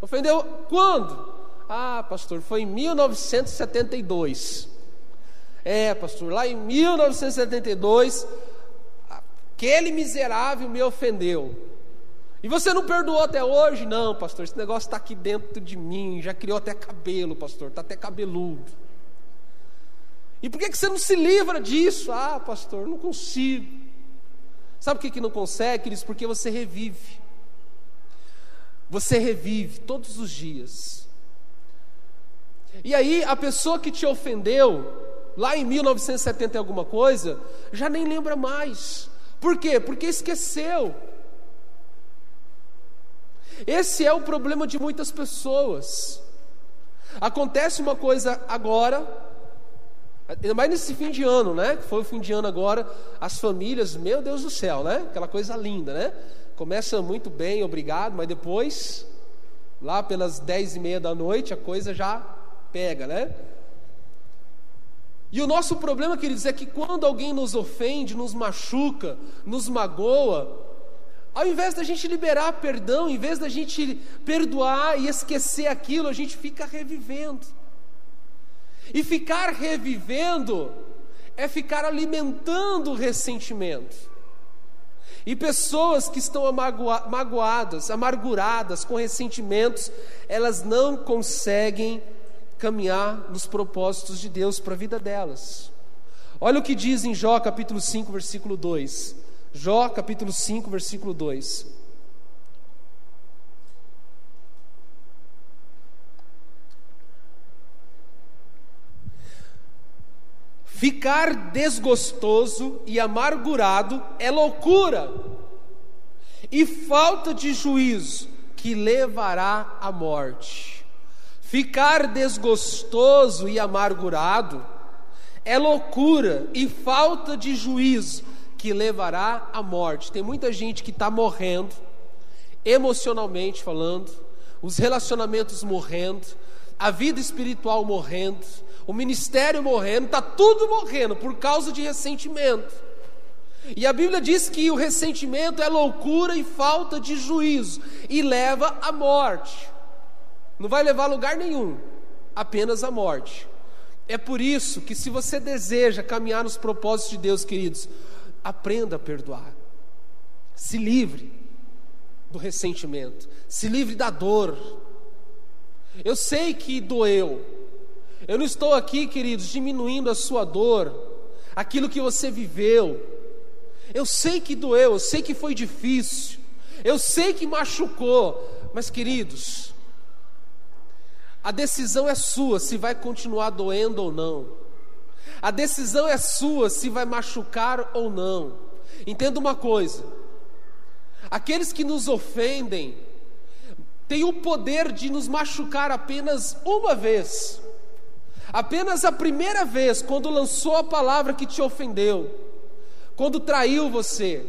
[SPEAKER 1] Ofendeu quando? Ah, pastor, foi em 1972. É, pastor, lá em 1972, aquele miserável me ofendeu. E você não perdoou até hoje? Não, pastor, esse negócio está aqui dentro de mim, já criou até cabelo, pastor, está até cabeludo. E por que, que você não se livra disso? Ah, pastor, não consigo. Sabe por que, que não consegue, queridos? Porque você revive. Você revive todos os dias. E aí, a pessoa que te ofendeu, lá em 1970 alguma coisa, já nem lembra mais. Por quê? Porque esqueceu. Esse é o problema de muitas pessoas. Acontece uma coisa agora, Ainda mais nesse fim de ano, né? Que foi o fim de ano agora, as famílias, meu Deus do céu, né? Aquela coisa linda, né? Começa muito bem, obrigado, mas depois, lá pelas dez e meia da noite, a coisa já pega, né? E o nosso problema, queridos, é que quando alguém nos ofende, nos machuca, nos magoa, ao invés da gente liberar perdão, ao invés da gente perdoar e esquecer aquilo, a gente fica revivendo. E ficar revivendo é ficar alimentando o ressentimento. E pessoas que estão magoadas, amarguradas, com ressentimentos, elas não conseguem caminhar nos propósitos de Deus para a vida delas. Olha o que diz em Jó capítulo 5, versículo 2: Jó capítulo 5, versículo 2. Ficar desgostoso e amargurado é loucura e falta de juízo que levará à morte. Ficar desgostoso e amargurado é loucura e falta de juízo que levará à morte. Tem muita gente que está morrendo, emocionalmente falando, os relacionamentos morrendo, a vida espiritual morrendo, o ministério morrendo, está tudo morrendo por causa de ressentimento. E a Bíblia diz que o ressentimento é loucura e falta de juízo e leva à morte. Não vai levar a lugar nenhum, apenas à morte. É por isso que, se você deseja caminhar nos propósitos de Deus, queridos, aprenda a perdoar. Se livre do ressentimento, se livre da dor. Eu sei que doeu, eu não estou aqui, queridos, diminuindo a sua dor, aquilo que você viveu. Eu sei que doeu, eu sei que foi difícil, eu sei que machucou, mas, queridos, a decisão é sua se vai continuar doendo ou não. A decisão é sua se vai machucar ou não. Entenda uma coisa: aqueles que nos ofendem têm o poder de nos machucar apenas uma vez. Apenas a primeira vez, quando lançou a palavra que te ofendeu, quando traiu você,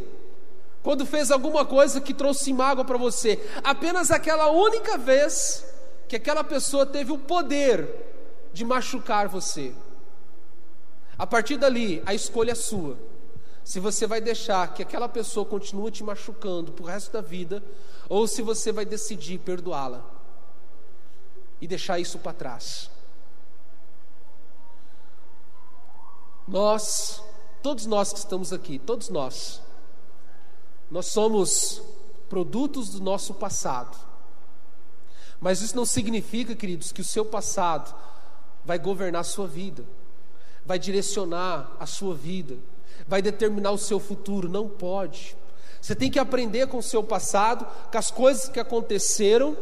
[SPEAKER 1] quando fez alguma coisa que trouxe mágoa para você, apenas aquela única vez que aquela pessoa teve o poder de machucar você. A partir dali, a escolha é sua. Se você vai deixar que aquela pessoa continue te machucando pro resto da vida, ou se você vai decidir perdoá-la e deixar isso para trás. Nós, todos nós que estamos aqui, todos nós, nós somos produtos do nosso passado. Mas isso não significa, queridos, que o seu passado vai governar a sua vida, vai direcionar a sua vida, vai determinar o seu futuro. Não pode. Você tem que aprender com o seu passado, com as coisas que aconteceram,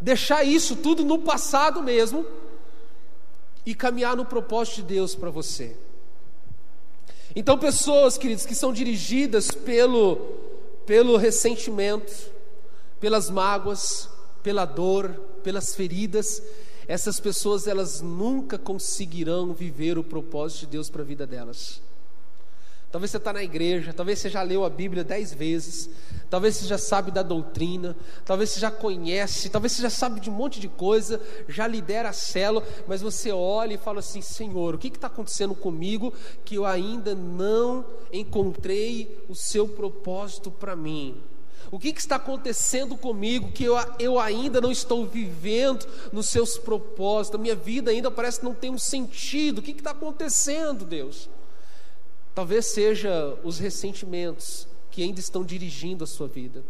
[SPEAKER 1] deixar isso tudo no passado mesmo e caminhar no propósito de Deus para você. Então, pessoas, queridos, que são dirigidas pelo, pelo ressentimento, pelas mágoas, pela dor, pelas feridas, essas pessoas elas nunca conseguirão viver o propósito de Deus para a vida delas. Talvez você está na igreja, talvez você já leu a Bíblia dez vezes, talvez você já sabe da doutrina, talvez você já conhece, talvez você já sabe de um monte de coisa, já lidera a célula, mas você olha e fala assim: Senhor, o que está acontecendo comigo que eu ainda não encontrei o seu propósito para mim? O que, que, está acontecendo comigo que eu, eu ainda não estou vivendo nos seus propósitos? A minha vida ainda parece que não tem um sentido. O que está acontecendo, Deus? Talvez seja os ressentimentos que ainda estão dirigindo a sua vida.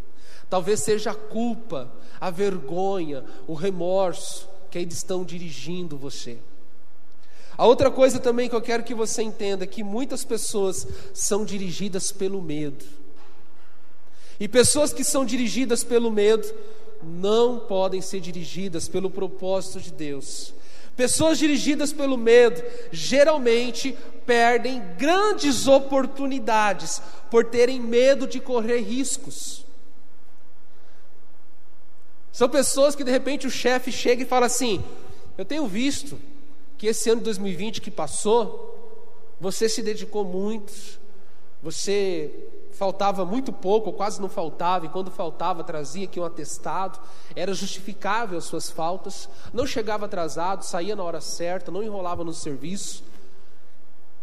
[SPEAKER 1] Talvez seja a culpa, a vergonha, o remorso que ainda estão dirigindo você. A outra coisa também que eu quero que você entenda é que muitas pessoas são dirigidas pelo medo. E pessoas que são dirigidas pelo medo não podem ser dirigidas pelo propósito de Deus. Pessoas dirigidas pelo medo geralmente perdem grandes oportunidades por terem medo de correr riscos. São pessoas que de repente o chefe chega e fala assim: Eu tenho visto que esse ano de 2020 que passou, você se dedicou muito, você faltava muito pouco, ou quase não faltava, e quando faltava trazia aqui um atestado, era justificável as suas faltas, não chegava atrasado, saía na hora certa, não enrolava no serviço.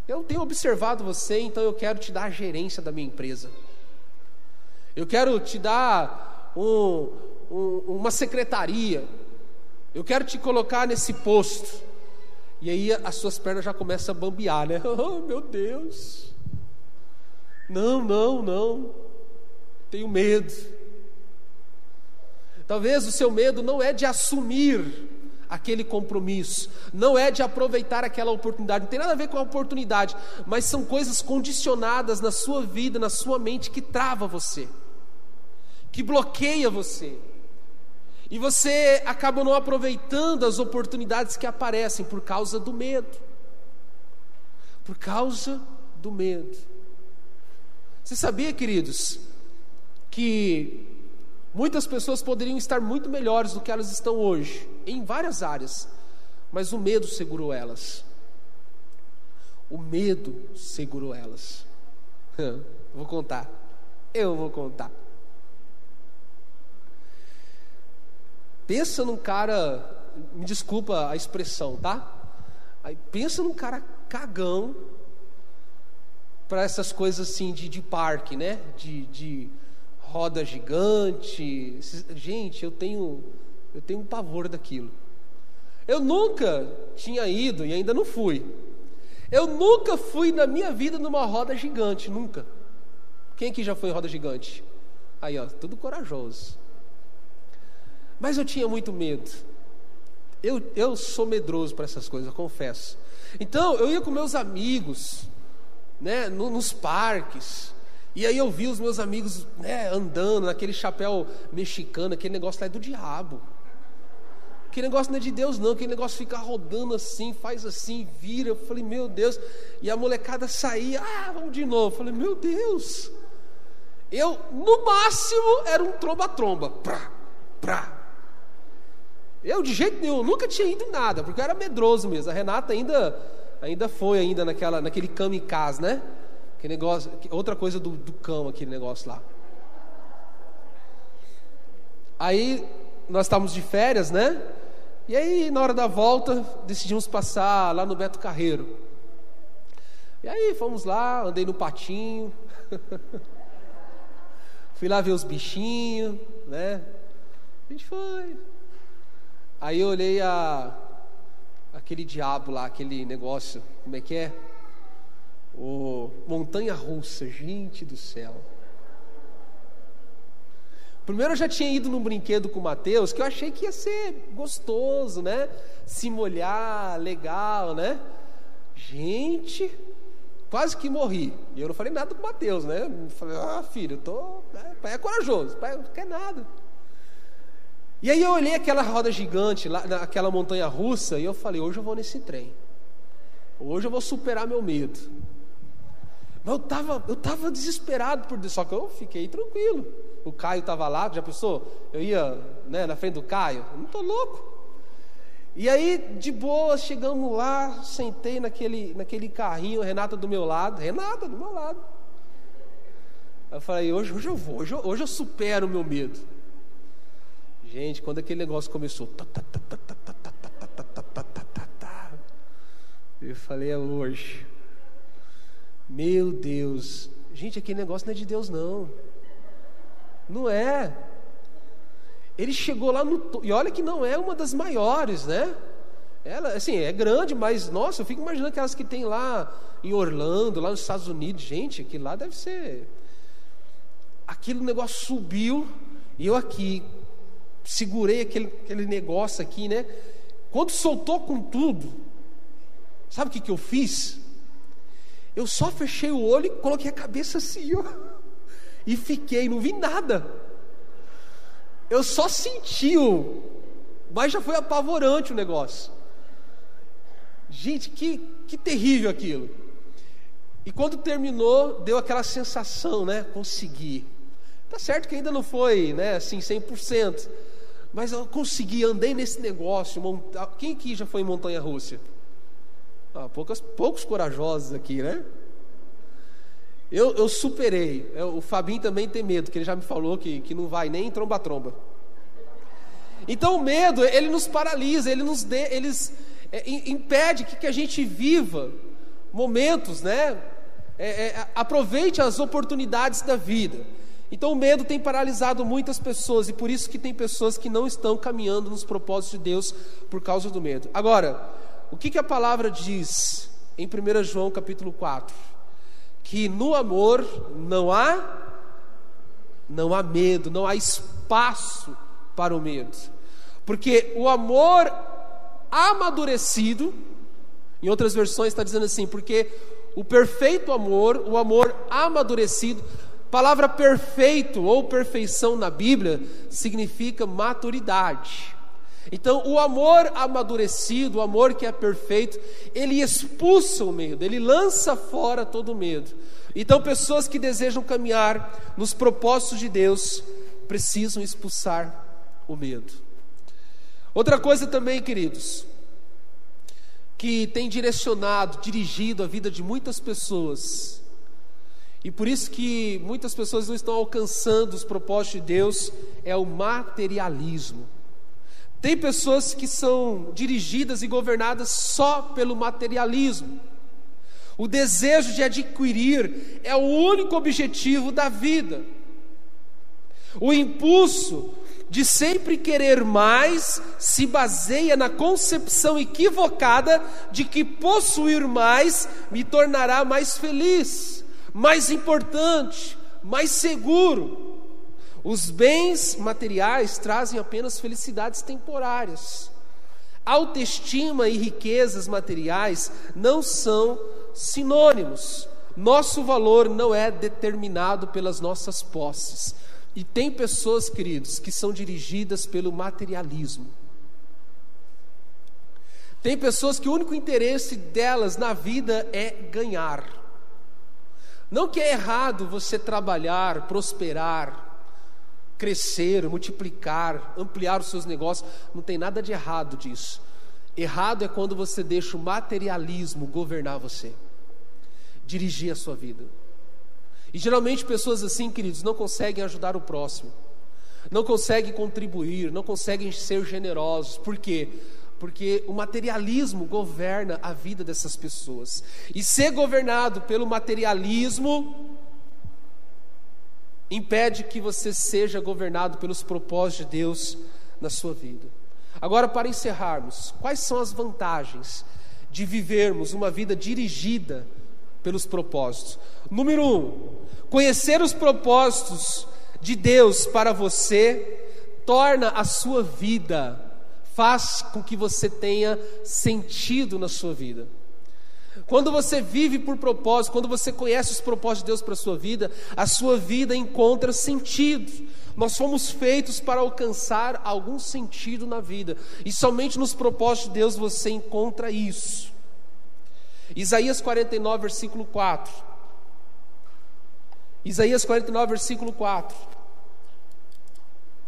[SPEAKER 1] Eu tenho observado você, então eu quero te dar a gerência da minha empresa. Eu quero te dar um, um, uma secretaria. Eu quero te colocar nesse posto. E aí as suas pernas já começam a bambear, né? *laughs* Oh, meu Deus. Não, não, não. Tenho medo. Talvez o seu medo não é de assumir aquele compromisso, não é de aproveitar aquela oportunidade, não tem nada a ver com a oportunidade, mas são coisas condicionadas na sua vida, na sua mente que trava você, que bloqueia você. E você acaba não aproveitando as oportunidades que aparecem por causa do medo. Por causa do medo. Você sabia, queridos, que Muitas pessoas poderiam estar muito melhores do que elas estão hoje, em várias áreas, mas o medo segurou elas. O medo segurou elas. *laughs* vou contar. Eu vou contar. Pensa num cara, me desculpa a expressão, tá? Aí pensa num cara cagão para essas coisas assim de, de parque, né? De, de roda gigante. Gente, eu tenho eu tenho um pavor daquilo. Eu nunca tinha ido e ainda não fui. Eu nunca fui na minha vida numa roda gigante, nunca. Quem aqui já foi em roda gigante? Aí, ó, tudo corajoso. Mas eu tinha muito medo. Eu, eu sou medroso para essas coisas, eu confesso. Então, eu ia com meus amigos, né, no, nos parques. E aí eu vi os meus amigos né, andando naquele chapéu mexicano, aquele negócio lá é do diabo. Aquele negócio não é de Deus, não. Aquele negócio fica rodando assim, faz assim, vira. Eu falei, meu Deus. E a molecada saía, ah, vamos de novo. Eu falei, meu Deus. Eu, no máximo, era um tromba-tromba. Prá, prá. Eu, de jeito nenhum, nunca tinha ido em nada, porque eu era medroso mesmo. A Renata ainda, ainda foi ainda naquela, naquele kamikaze, né? Que negócio, outra coisa do, do cão, aquele negócio lá. Aí nós estávamos de férias, né? E aí, na hora da volta, decidimos passar lá no Beto Carreiro. E aí, fomos lá, andei no patinho. *laughs* Fui lá ver os bichinhos, né? A gente foi. Aí eu olhei a, aquele diabo lá, aquele negócio, como é que é? O Montanha Russa, gente do céu. Primeiro eu já tinha ido num brinquedo com o Matheus, que eu achei que ia ser gostoso, né? Se molhar, legal, né? Gente, quase que morri. E eu não falei nada com o Matheus, né? Eu falei, ah, filho, eu tô. Né? Pai é corajoso, pai não quer nada. E aí eu olhei aquela roda gigante, lá, aquela montanha russa, e eu falei, hoje eu vou nesse trem. Hoje eu vou superar meu medo. Mas eu estava eu tava desesperado por isso, só que eu fiquei tranquilo. O Caio estava lá, já pensou? Eu ia né, na frente do Caio? Eu não estou louco. E aí, de boa, chegamos lá, sentei naquele, naquele carrinho, Renata do meu lado, Renata do meu lado. Eu falei, hoje, hoje eu vou, hoje hoje eu supero o meu medo. Gente, quando aquele negócio começou, eu falei, é hoje. Meu Deus, gente, aquele negócio não é de Deus, não. Não é. Ele chegou lá no. E olha que não é uma das maiores, né? Ela, assim, é grande, mas, nossa, eu fico imaginando aquelas que tem lá em Orlando, lá nos Estados Unidos. Gente, aquilo lá deve ser. Aquele negócio subiu, e eu aqui, segurei aquele, aquele negócio aqui, né? Quando soltou com tudo, sabe o que, que eu fiz? Eu só fechei o olho e coloquei a cabeça assim, ó, e fiquei, não vi nada. Eu só senti o, mas já foi apavorante o negócio. Gente, que, que terrível aquilo. E quando terminou, deu aquela sensação, né? Consegui. Tá certo que ainda não foi, né, assim, 100%. Mas eu consegui, andei nesse negócio. Monta... Quem aqui já foi em Montanha Rússia? Ah, poucos corajosos aqui, né? Eu, eu superei. Eu, o Fabinho também tem medo, que ele já me falou que, que não vai nem tromba-tromba. Então o medo, ele nos paralisa, ele nos dê, eles, é, impede que, que a gente viva momentos, né? É, é, aproveite as oportunidades da vida. Então o medo tem paralisado muitas pessoas e por isso que tem pessoas que não estão caminhando nos propósitos de Deus por causa do medo. Agora, o que, que a palavra diz em 1 João capítulo 4? Que no amor não há não há medo, não há espaço para o medo. Porque o amor amadurecido. Em outras versões está dizendo assim, porque o perfeito amor, o amor amadurecido, palavra perfeito ou perfeição na Bíblia significa maturidade. Então, o amor amadurecido, o amor que é perfeito, ele expulsa o medo, ele lança fora todo o medo. Então, pessoas que desejam caminhar nos propósitos de Deus precisam expulsar o medo. Outra coisa também, queridos, que tem direcionado, dirigido a vida de muitas pessoas, e por isso que muitas pessoas não estão alcançando os propósitos de Deus, é o materialismo. Tem pessoas que são dirigidas e governadas só pelo materialismo. O desejo de adquirir é o único objetivo da vida. O impulso de sempre querer mais se baseia na concepção equivocada de que possuir mais me tornará mais feliz, mais importante, mais seguro. Os bens materiais trazem apenas felicidades temporárias. Autoestima e riquezas materiais não são sinônimos. Nosso valor não é determinado pelas nossas posses. E tem pessoas, queridos, que são dirigidas pelo materialismo. Tem pessoas que o único interesse delas na vida é ganhar. Não que é errado você trabalhar, prosperar, crescer, multiplicar, ampliar os seus negócios, não tem nada de errado disso. Errado é quando você deixa o materialismo governar você, dirigir a sua vida. E geralmente pessoas assim, queridos, não conseguem ajudar o próximo, não conseguem contribuir, não conseguem ser generosos. Por quê? O materialismo governa a vida dessas pessoas. E ser governado pelo materialismo impede que você seja governado pelos propósitos de Deus na sua vida. Agora, para encerrarmos, quais são as vantagens de vivermos uma vida dirigida pelos propósitos? Número um, conhecer os propósitos de Deus para você torna a sua vida, faz com que você tenha sentido na sua vida. Quando você vive por propósito, quando você conhece os propósitos de Deus para a sua vida, a sua vida encontra sentido. Nós fomos feitos para alcançar algum sentido na vida, e somente nos propósitos de Deus você encontra isso. Isaías 49, versículo 4. Isaías 49, versículo 4.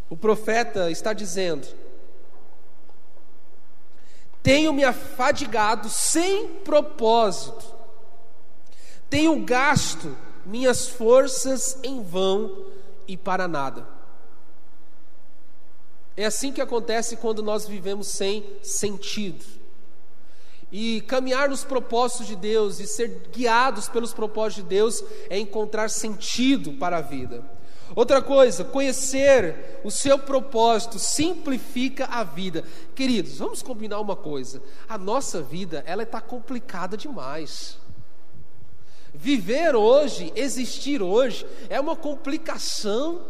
[SPEAKER 1] O profeta está dizendo: tenho me afadigado sem propósito, tenho gasto minhas forças em vão e para nada. É assim que acontece quando nós vivemos sem sentido. E caminhar nos propósitos de Deus e ser guiados pelos propósitos de Deus é encontrar sentido para a vida. Outra coisa, conhecer o seu propósito simplifica a vida. Queridos, vamos combinar uma coisa: a nossa vida ela está complicada demais. Viver hoje, existir hoje, é uma complicação,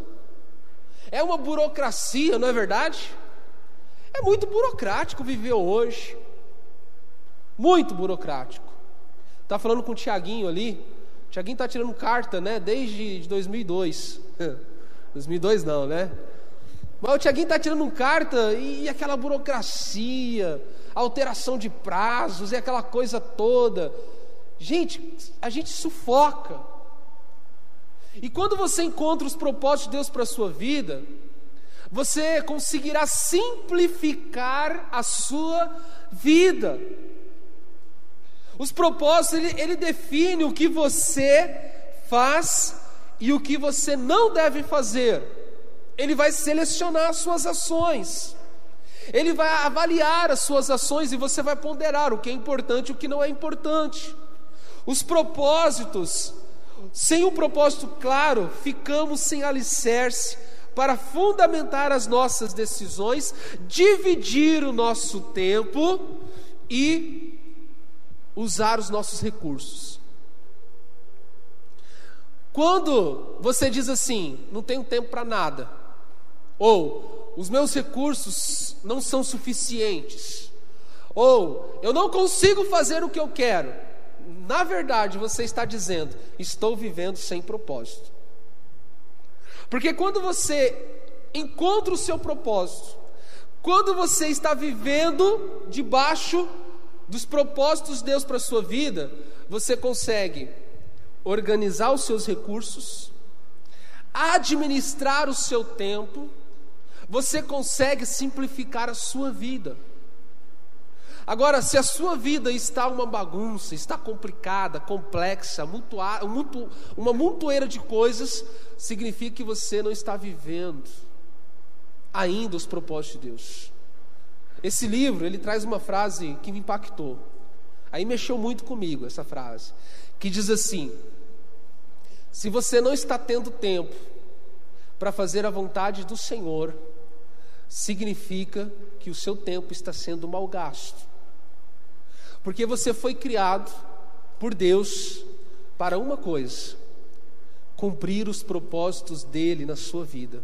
[SPEAKER 1] é uma burocracia, não é verdade? É muito burocrático viver hoje, muito burocrático. Tá falando com o Tiaguinho ali, Tiaguinho está tirando carta, né, desde 2002. 2002 *laughs* não, né? Mas o Tiaguinho está tirando carta e, e aquela burocracia, alteração de prazos e aquela coisa toda. Gente, a gente sufoca. E quando você encontra os propósitos de Deus para a sua vida, você conseguirá simplificar a sua vida. Os propósitos, ele, ele define o que você faz e o que você não deve fazer. Ele vai selecionar as suas ações. Ele vai avaliar as suas ações e você vai ponderar o que é importante e o que não é importante. Os propósitos, sem um propósito claro, ficamos sem alicerce para fundamentar as nossas decisões, dividir o nosso tempo e usar os nossos recursos. Quando você diz assim, não tenho tempo para nada, ou os meus recursos não são suficientes, Ou eu não consigo fazer o que eu quero. Na verdade, você está dizendo: estou vivendo sem propósito. Porque quando você encontra o seu propósito, quando você está vivendo debaixo dos propósitos de Deus para a sua vida, você consegue organizar os seus recursos, administrar o seu tempo, você consegue simplificar a sua vida. Agora, se a sua vida está uma bagunça, está complicada, complexa, uma montoeira de coisas, significa que você não está vivendo ainda os propósitos de Deus. Esse livro, ele traz uma frase que me impactou. Aí mexeu muito comigo essa frase, que diz assim: Se você não está tendo tempo para fazer a vontade do Senhor, significa que o seu tempo está sendo mal gasto. Porque você foi criado por Deus para uma coisa: cumprir os propósitos dele na sua vida.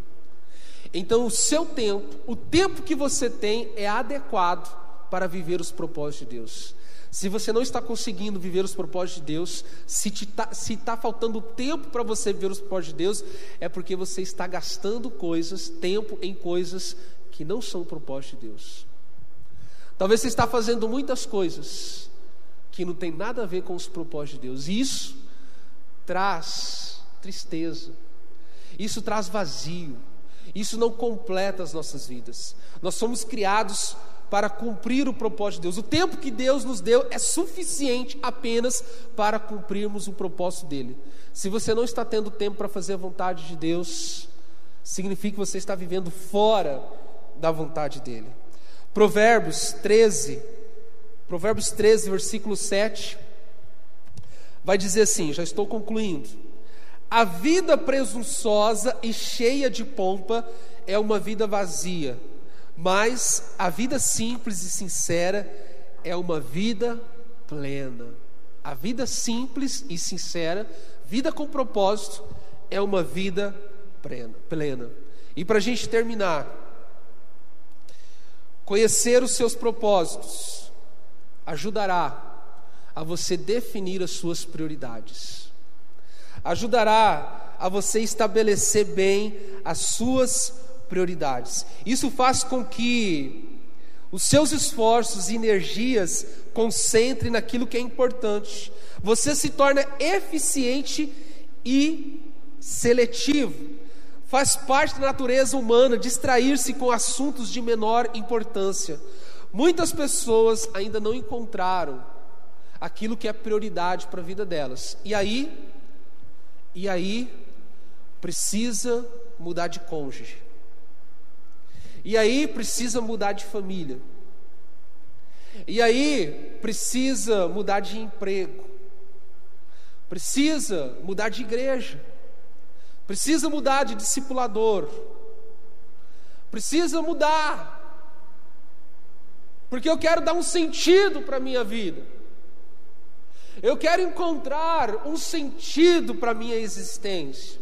[SPEAKER 1] Então, o seu tempo, o tempo que você tem, é adequado para viver os propósitos de Deus. Se você não está conseguindo viver os propósitos de Deus, se está tá faltando tempo para você viver os propósitos de Deus, é porque você está gastando coisas, tempo em coisas que não são o propósito de Deus. Talvez você está fazendo muitas coisas que não tem nada a ver com os propósitos de Deus. E isso traz tristeza. Isso traz vazio. Isso não completa as nossas vidas. Nós somos criados para cumprir o propósito de Deus. O tempo que Deus nos deu é suficiente apenas para cumprirmos o propósito dele. Se você não está tendo tempo para fazer a vontade de Deus, significa que você está vivendo fora da vontade dele. Provérbios 13, Provérbios 13, versículo 7, vai dizer assim: já estou concluindo. A vida presunçosa e cheia de pompa é uma vida vazia, mas a vida simples e sincera é uma vida plena. A vida simples e sincera, vida com propósito, é uma vida plena. E para a gente terminar, conhecer os seus propósitos ajudará a você definir as suas prioridades ajudará a você estabelecer bem as suas prioridades. Isso faz com que os seus esforços e energias concentrem naquilo que é importante. Você se torna eficiente e seletivo. Faz parte da natureza humana distrair-se com assuntos de menor importância. Muitas pessoas ainda não encontraram aquilo que é prioridade para a vida delas. E aí e aí precisa mudar de cônjuge. E aí precisa mudar de família. E aí precisa mudar de emprego. Precisa mudar de igreja. Precisa mudar de discipulador. Precisa mudar. Porque eu quero dar um sentido para a minha vida. Eu quero encontrar um sentido para a minha existência.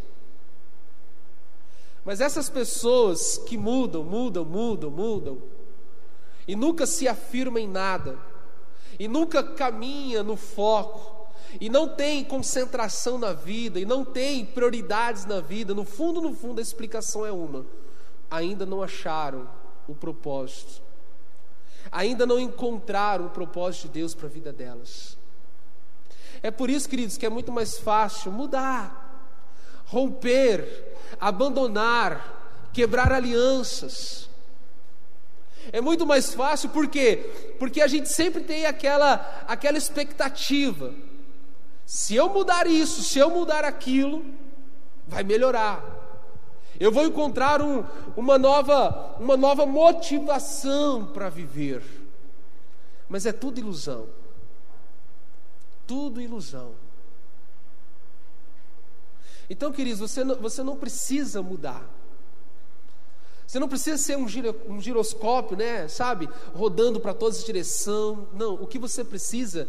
[SPEAKER 1] Mas essas pessoas que mudam, mudam, mudam, mudam, e nunca se afirmam em nada, e nunca caminha no foco, e não tem concentração na vida, e não tem prioridades na vida, no fundo, no fundo, a explicação é uma: ainda não acharam o propósito, ainda não encontraram o propósito de Deus para a vida delas. É por isso, queridos, que é muito mais fácil mudar, romper, abandonar, quebrar alianças. É muito mais fácil, por quê? Porque a gente sempre tem aquela, aquela expectativa. Se eu mudar isso, se eu mudar aquilo, vai melhorar. Eu vou encontrar um, uma, nova, uma nova motivação para viver. Mas é tudo ilusão tudo ilusão. Então, queridos, você não, você não precisa mudar. Você não precisa ser um, giro, um giroscópio, né? Sabe? Rodando para todas as direções. Não, o que você precisa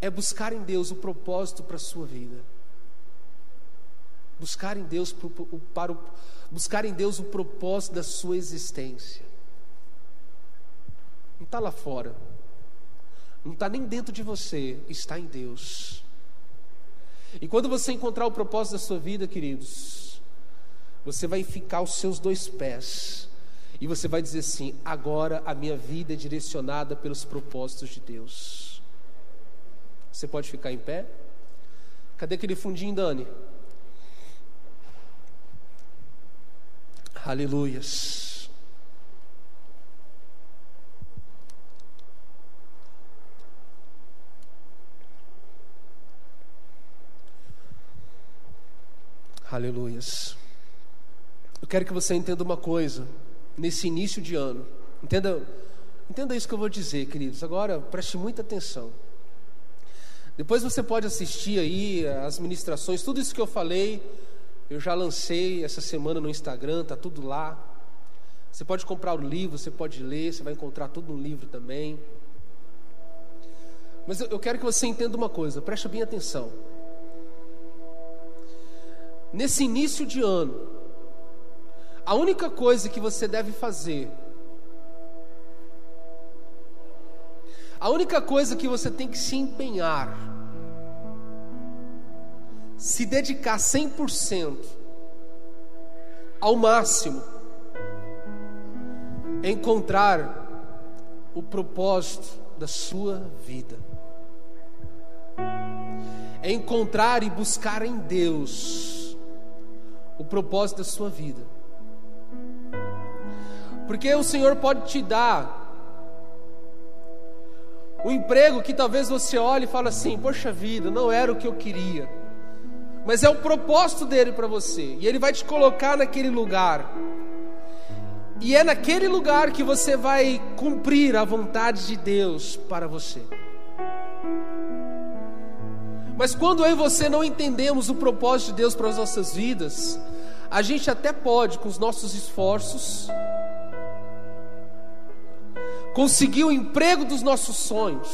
[SPEAKER 1] é buscar em Deus o propósito para a sua vida. Buscar em Deus para o, buscar em Deus o propósito da sua existência. Não está lá fora. Não está nem dentro de você, está em Deus. E quando você encontrar o propósito da sua vida, queridos, você vai ficar os seus dois pés e você vai dizer assim: agora a minha vida é direcionada pelos propósitos de Deus. Você pode ficar em pé? Cadê aquele fundinho, Dani? Aleluias. Aleluias. Eu quero que você entenda uma coisa nesse início de ano. Entenda, entenda isso que eu vou dizer, queridos. Agora preste muita atenção. Depois você pode assistir aí as ministrações, tudo isso que eu falei, eu já lancei essa semana no Instagram, tá tudo lá. Você pode comprar o livro, você pode ler, você vai encontrar tudo no livro também. Mas eu quero que você entenda uma coisa, preste bem atenção. Nesse início de ano, a única coisa que você deve fazer A única coisa que você tem que se empenhar, se dedicar 100%, ao máximo, é encontrar o propósito da sua vida. É encontrar e buscar em Deus o propósito da sua vida. Porque o Senhor pode te dar um emprego que talvez você olhe e fale assim: Poxa vida, não era o que eu queria. Mas é o propósito dele para você. E ele vai te colocar naquele lugar. E é naquele lugar que você vai cumprir a vontade de Deus para você. Mas quando eu e você não entendemos o propósito de Deus para as nossas vidas, a gente até pode, com os nossos esforços, conseguir o emprego dos nossos sonhos,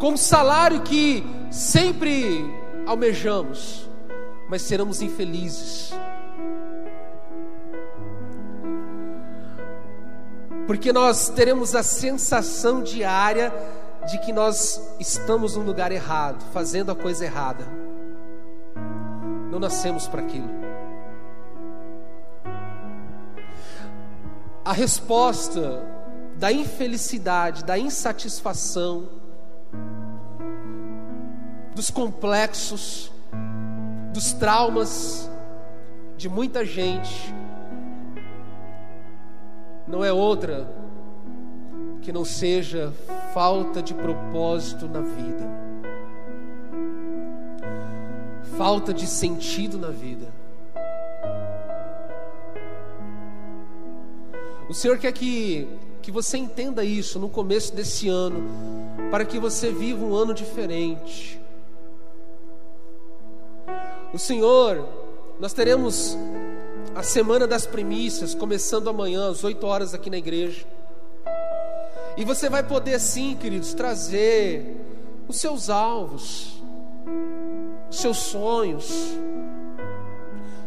[SPEAKER 1] com o salário que sempre almejamos, mas seremos infelizes. Porque nós teremos a sensação diária de que nós estamos no lugar errado, fazendo a coisa errada. Não nascemos para aquilo. A resposta da infelicidade, da insatisfação, dos complexos, dos traumas de muita gente, não é outra que não seja falta de propósito na vida, falta de sentido na vida. O Senhor quer que que você entenda isso no começo desse ano, para que você viva um ano diferente. O Senhor, nós teremos a semana das primícias, começando amanhã, às 8 horas aqui na igreja. E você vai poder, sim, queridos, trazer os seus alvos, os seus sonhos,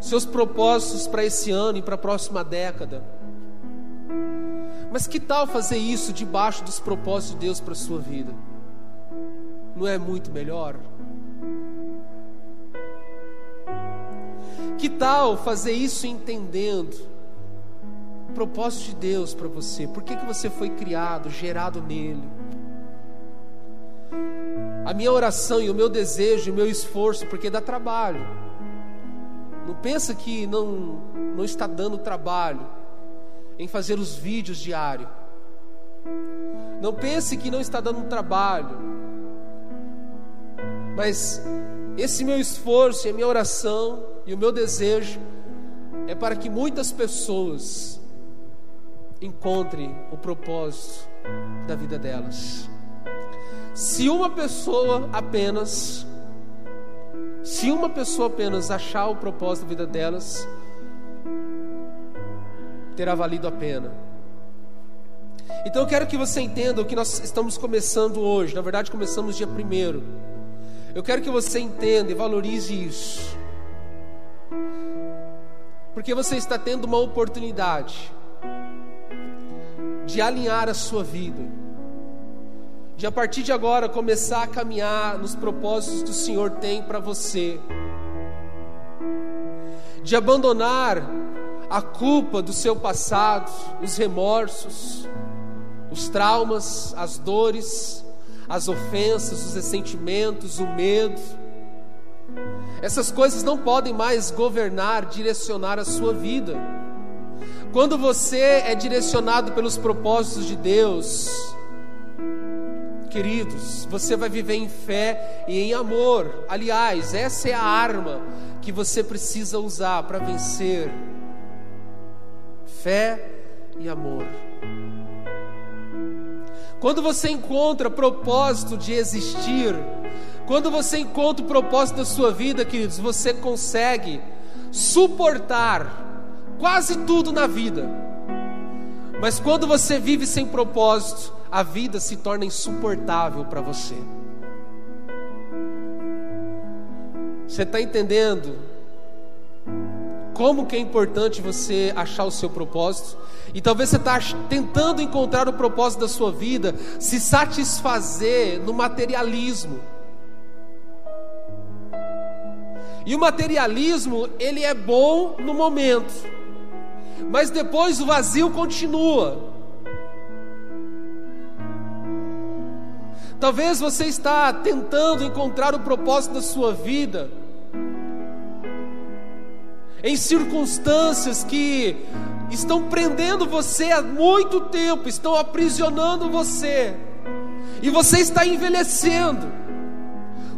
[SPEAKER 1] seus propósitos para esse ano e para a próxima década. Mas que tal fazer isso debaixo dos propósitos de Deus para a sua vida? Não é muito melhor? Que tal fazer isso entendendo propósito de Deus para você? Por que, que você foi criado, gerado nele? A minha oração e o meu desejo, o meu esforço, porque dá trabalho. Não pensa que não, não está dando trabalho em fazer os vídeos diários. Não pense que não está dando trabalho, mas esse meu esforço, a minha oração e o meu desejo é para que muitas pessoas encontrem o propósito da vida delas. Se uma pessoa apenas, se uma pessoa apenas achar o propósito da vida delas, terá valido a pena. Então eu quero que você entenda o que nós estamos começando hoje. Na verdade, começamos dia primeiro. Eu quero que você entenda e valorize isso. Porque você está tendo uma oportunidade de alinhar a sua vida, de a partir de agora começar a caminhar nos propósitos que o Senhor tem para você, de abandonar a culpa do seu passado, os remorsos, os traumas, as dores, as ofensas, os ressentimentos, o medo. Essas coisas não podem mais governar, direcionar a sua vida. Quando você é direcionado pelos propósitos de Deus, queridos, você vai viver em fé e em amor. Aliás, essa é a arma que você precisa usar para vencer. Fé e amor. Quando você encontra propósito de existir, quando você encontra o propósito da sua vida, queridos, você consegue suportar quase tudo na vida. Mas quando você vive sem propósito, a vida se torna insuportável para você. Você está entendendo como que é importante você achar o seu propósito? E talvez você está tentando encontrar o propósito da sua vida, se satisfazer no materialismo. E o materialismo, ele é bom no momento, mas depois o vazio continua. Talvez você está tentando encontrar o propósito da sua vida em circunstâncias que estão prendendo você há muito tempo, estão aprisionando você, e você está envelhecendo,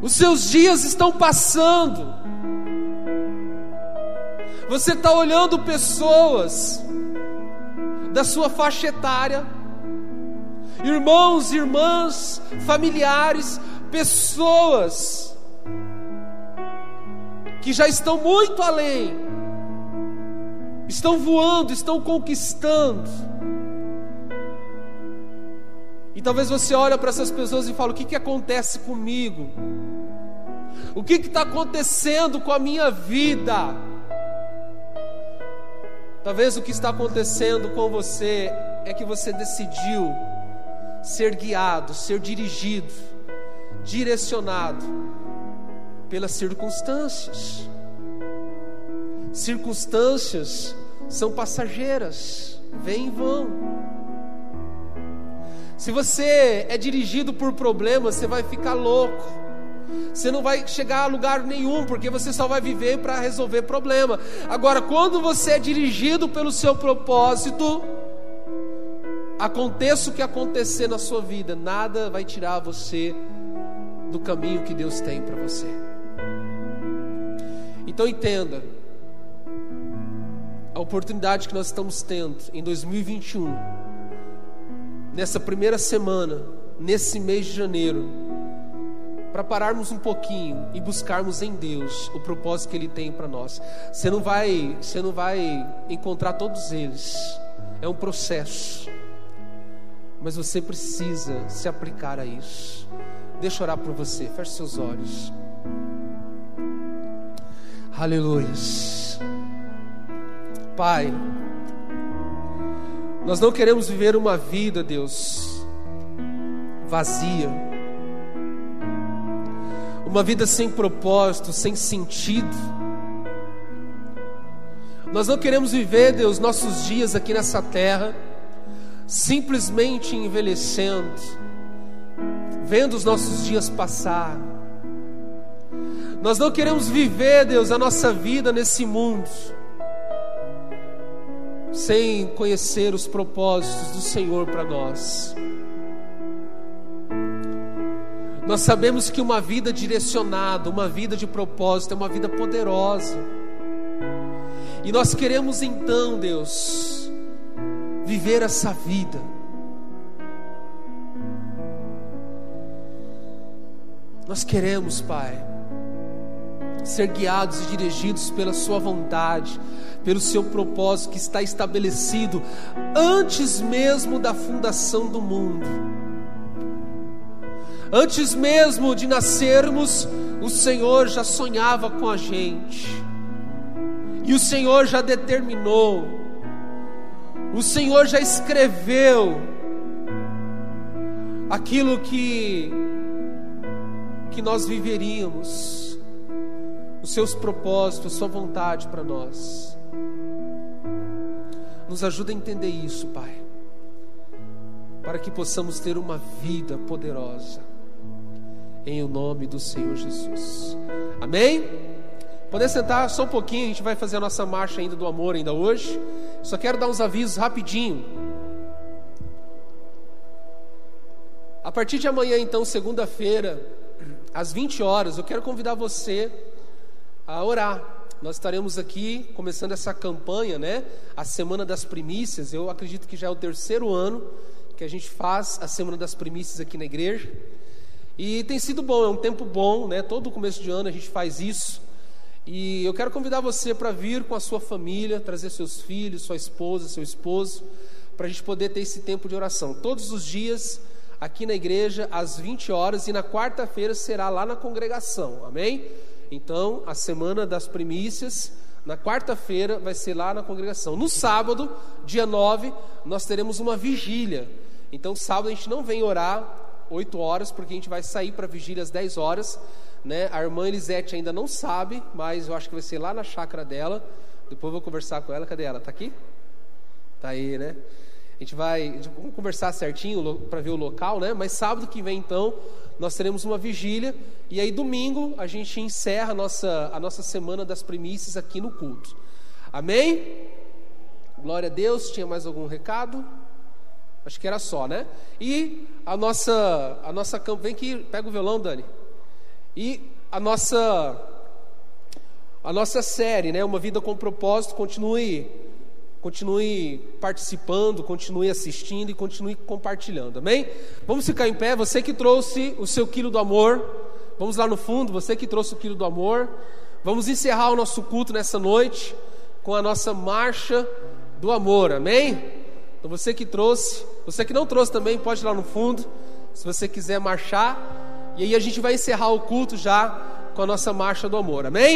[SPEAKER 1] os seus dias estão passando, você está olhando pessoas da sua faixa etária, irmãos, irmãs, familiares, pessoas que já estão muito além, estão voando, estão conquistando. E talvez você olhe para essas pessoas e fale: o que, que acontece comigo? O que está acontecendo com a minha vida? Talvez o que está acontecendo com você é que você decidiu ser guiado, ser dirigido, direcionado pelas circunstâncias. Circunstâncias são passageiras, vêm e vão. Se você é dirigido por problemas, você vai ficar louco você não vai chegar a lugar nenhum, porque você só vai viver para resolver problema. Agora, quando você é dirigido pelo seu propósito, aconteça o que acontecer na sua vida, nada vai tirar você do caminho que Deus tem para você. Então entenda, a oportunidade que nós estamos tendo em 2021, nessa primeira semana, nesse mês de janeiro, para pararmos um pouquinho e buscarmos em Deus o propósito que Ele tem para nós. Você não vai, você não vai encontrar todos eles. É um processo. Mas você precisa se aplicar a isso. Deixa eu orar por você. Feche seus olhos. Aleluia. Pai, nós não queremos viver uma vida, Deus, vazia uma vida sem propósito, sem sentido. Nós não queremos viver, Deus, nossos dias aqui nessa terra, simplesmente envelhecendo, vendo os nossos dias passar. Nós não queremos viver, Deus, a nossa vida nesse mundo, sem conhecer os propósitos do Senhor para nós. Nós sabemos que uma vida direcionada, uma vida de propósito, é uma vida poderosa. E nós queremos então, Deus, viver essa vida. Nós queremos, Pai, ser guiados e dirigidos pela Sua vontade, pelo Seu propósito que está estabelecido antes mesmo da fundação do mundo. Antes mesmo de nascermos, o Senhor já sonhava com a gente, e o Senhor já determinou. O Senhor já escreveu aquilo que que nós viveríamos, os seus propósitos, sua vontade para nós. Nos ajuda a entender isso, Pai, para que possamos ter uma vida poderosa, em o nome do Senhor Jesus. Amém? Poder sentar só um pouquinho, a gente vai fazer a nossa marcha ainda do amor ainda hoje. Só quero dar uns avisos rapidinho. A partir de amanhã, então, segunda-feira, às 20 horas, eu quero convidar você a orar. Nós estaremos aqui começando essa campanha, né? A Semana das Primícias. Eu acredito que já é o terceiro ano que a gente faz a Semana das Primícias aqui na igreja. E tem sido bom, é um tempo bom, né? Todo começo de ano a gente faz isso. E eu quero convidar você para vir com a sua família, trazer seus filhos, sua esposa, seu esposo, para a gente poder ter esse tempo de oração. Todos os dias aqui na igreja às 20 horas e na quarta-feira será lá na congregação, amém? Então, a semana das primícias, na quarta-feira vai ser lá na congregação. No sábado, dia 9, nós teremos uma vigília. Então, sábado a gente não vem orar 8 horas, porque a gente vai sair para vigília às 10 horas. Né? A irmã Elisete ainda não sabe, mas eu acho que vai ser lá na chácara dela. Depois eu vou conversar com ela. Cadê ela? Está aqui? Está aí, né? A gente vai, vamos conversar certinho para ver o local, né? Mas sábado que vem então nós teremos uma vigília e aí domingo a gente encerra a nossa a nossa semana das primícias aqui no culto. Amém? Glória a Deus. Tinha mais algum recado? Acho que era só, né? E a nossa a nossa vem aqui, pega o violão, Dani. E a nossa a nossa série, né? Uma vida com propósito continue Continue participando, continue assistindo e continue compartilhando, amém? Vamos ficar em pé, você que trouxe o seu quilo do amor, vamos lá no fundo, você que trouxe o quilo do amor, vamos encerrar o nosso culto nessa noite com a nossa marcha do amor, amém? Então você que trouxe, você que não trouxe também, pode ir lá no fundo, se você quiser marchar, e aí a gente vai encerrar o culto já com a nossa marcha do amor, amém?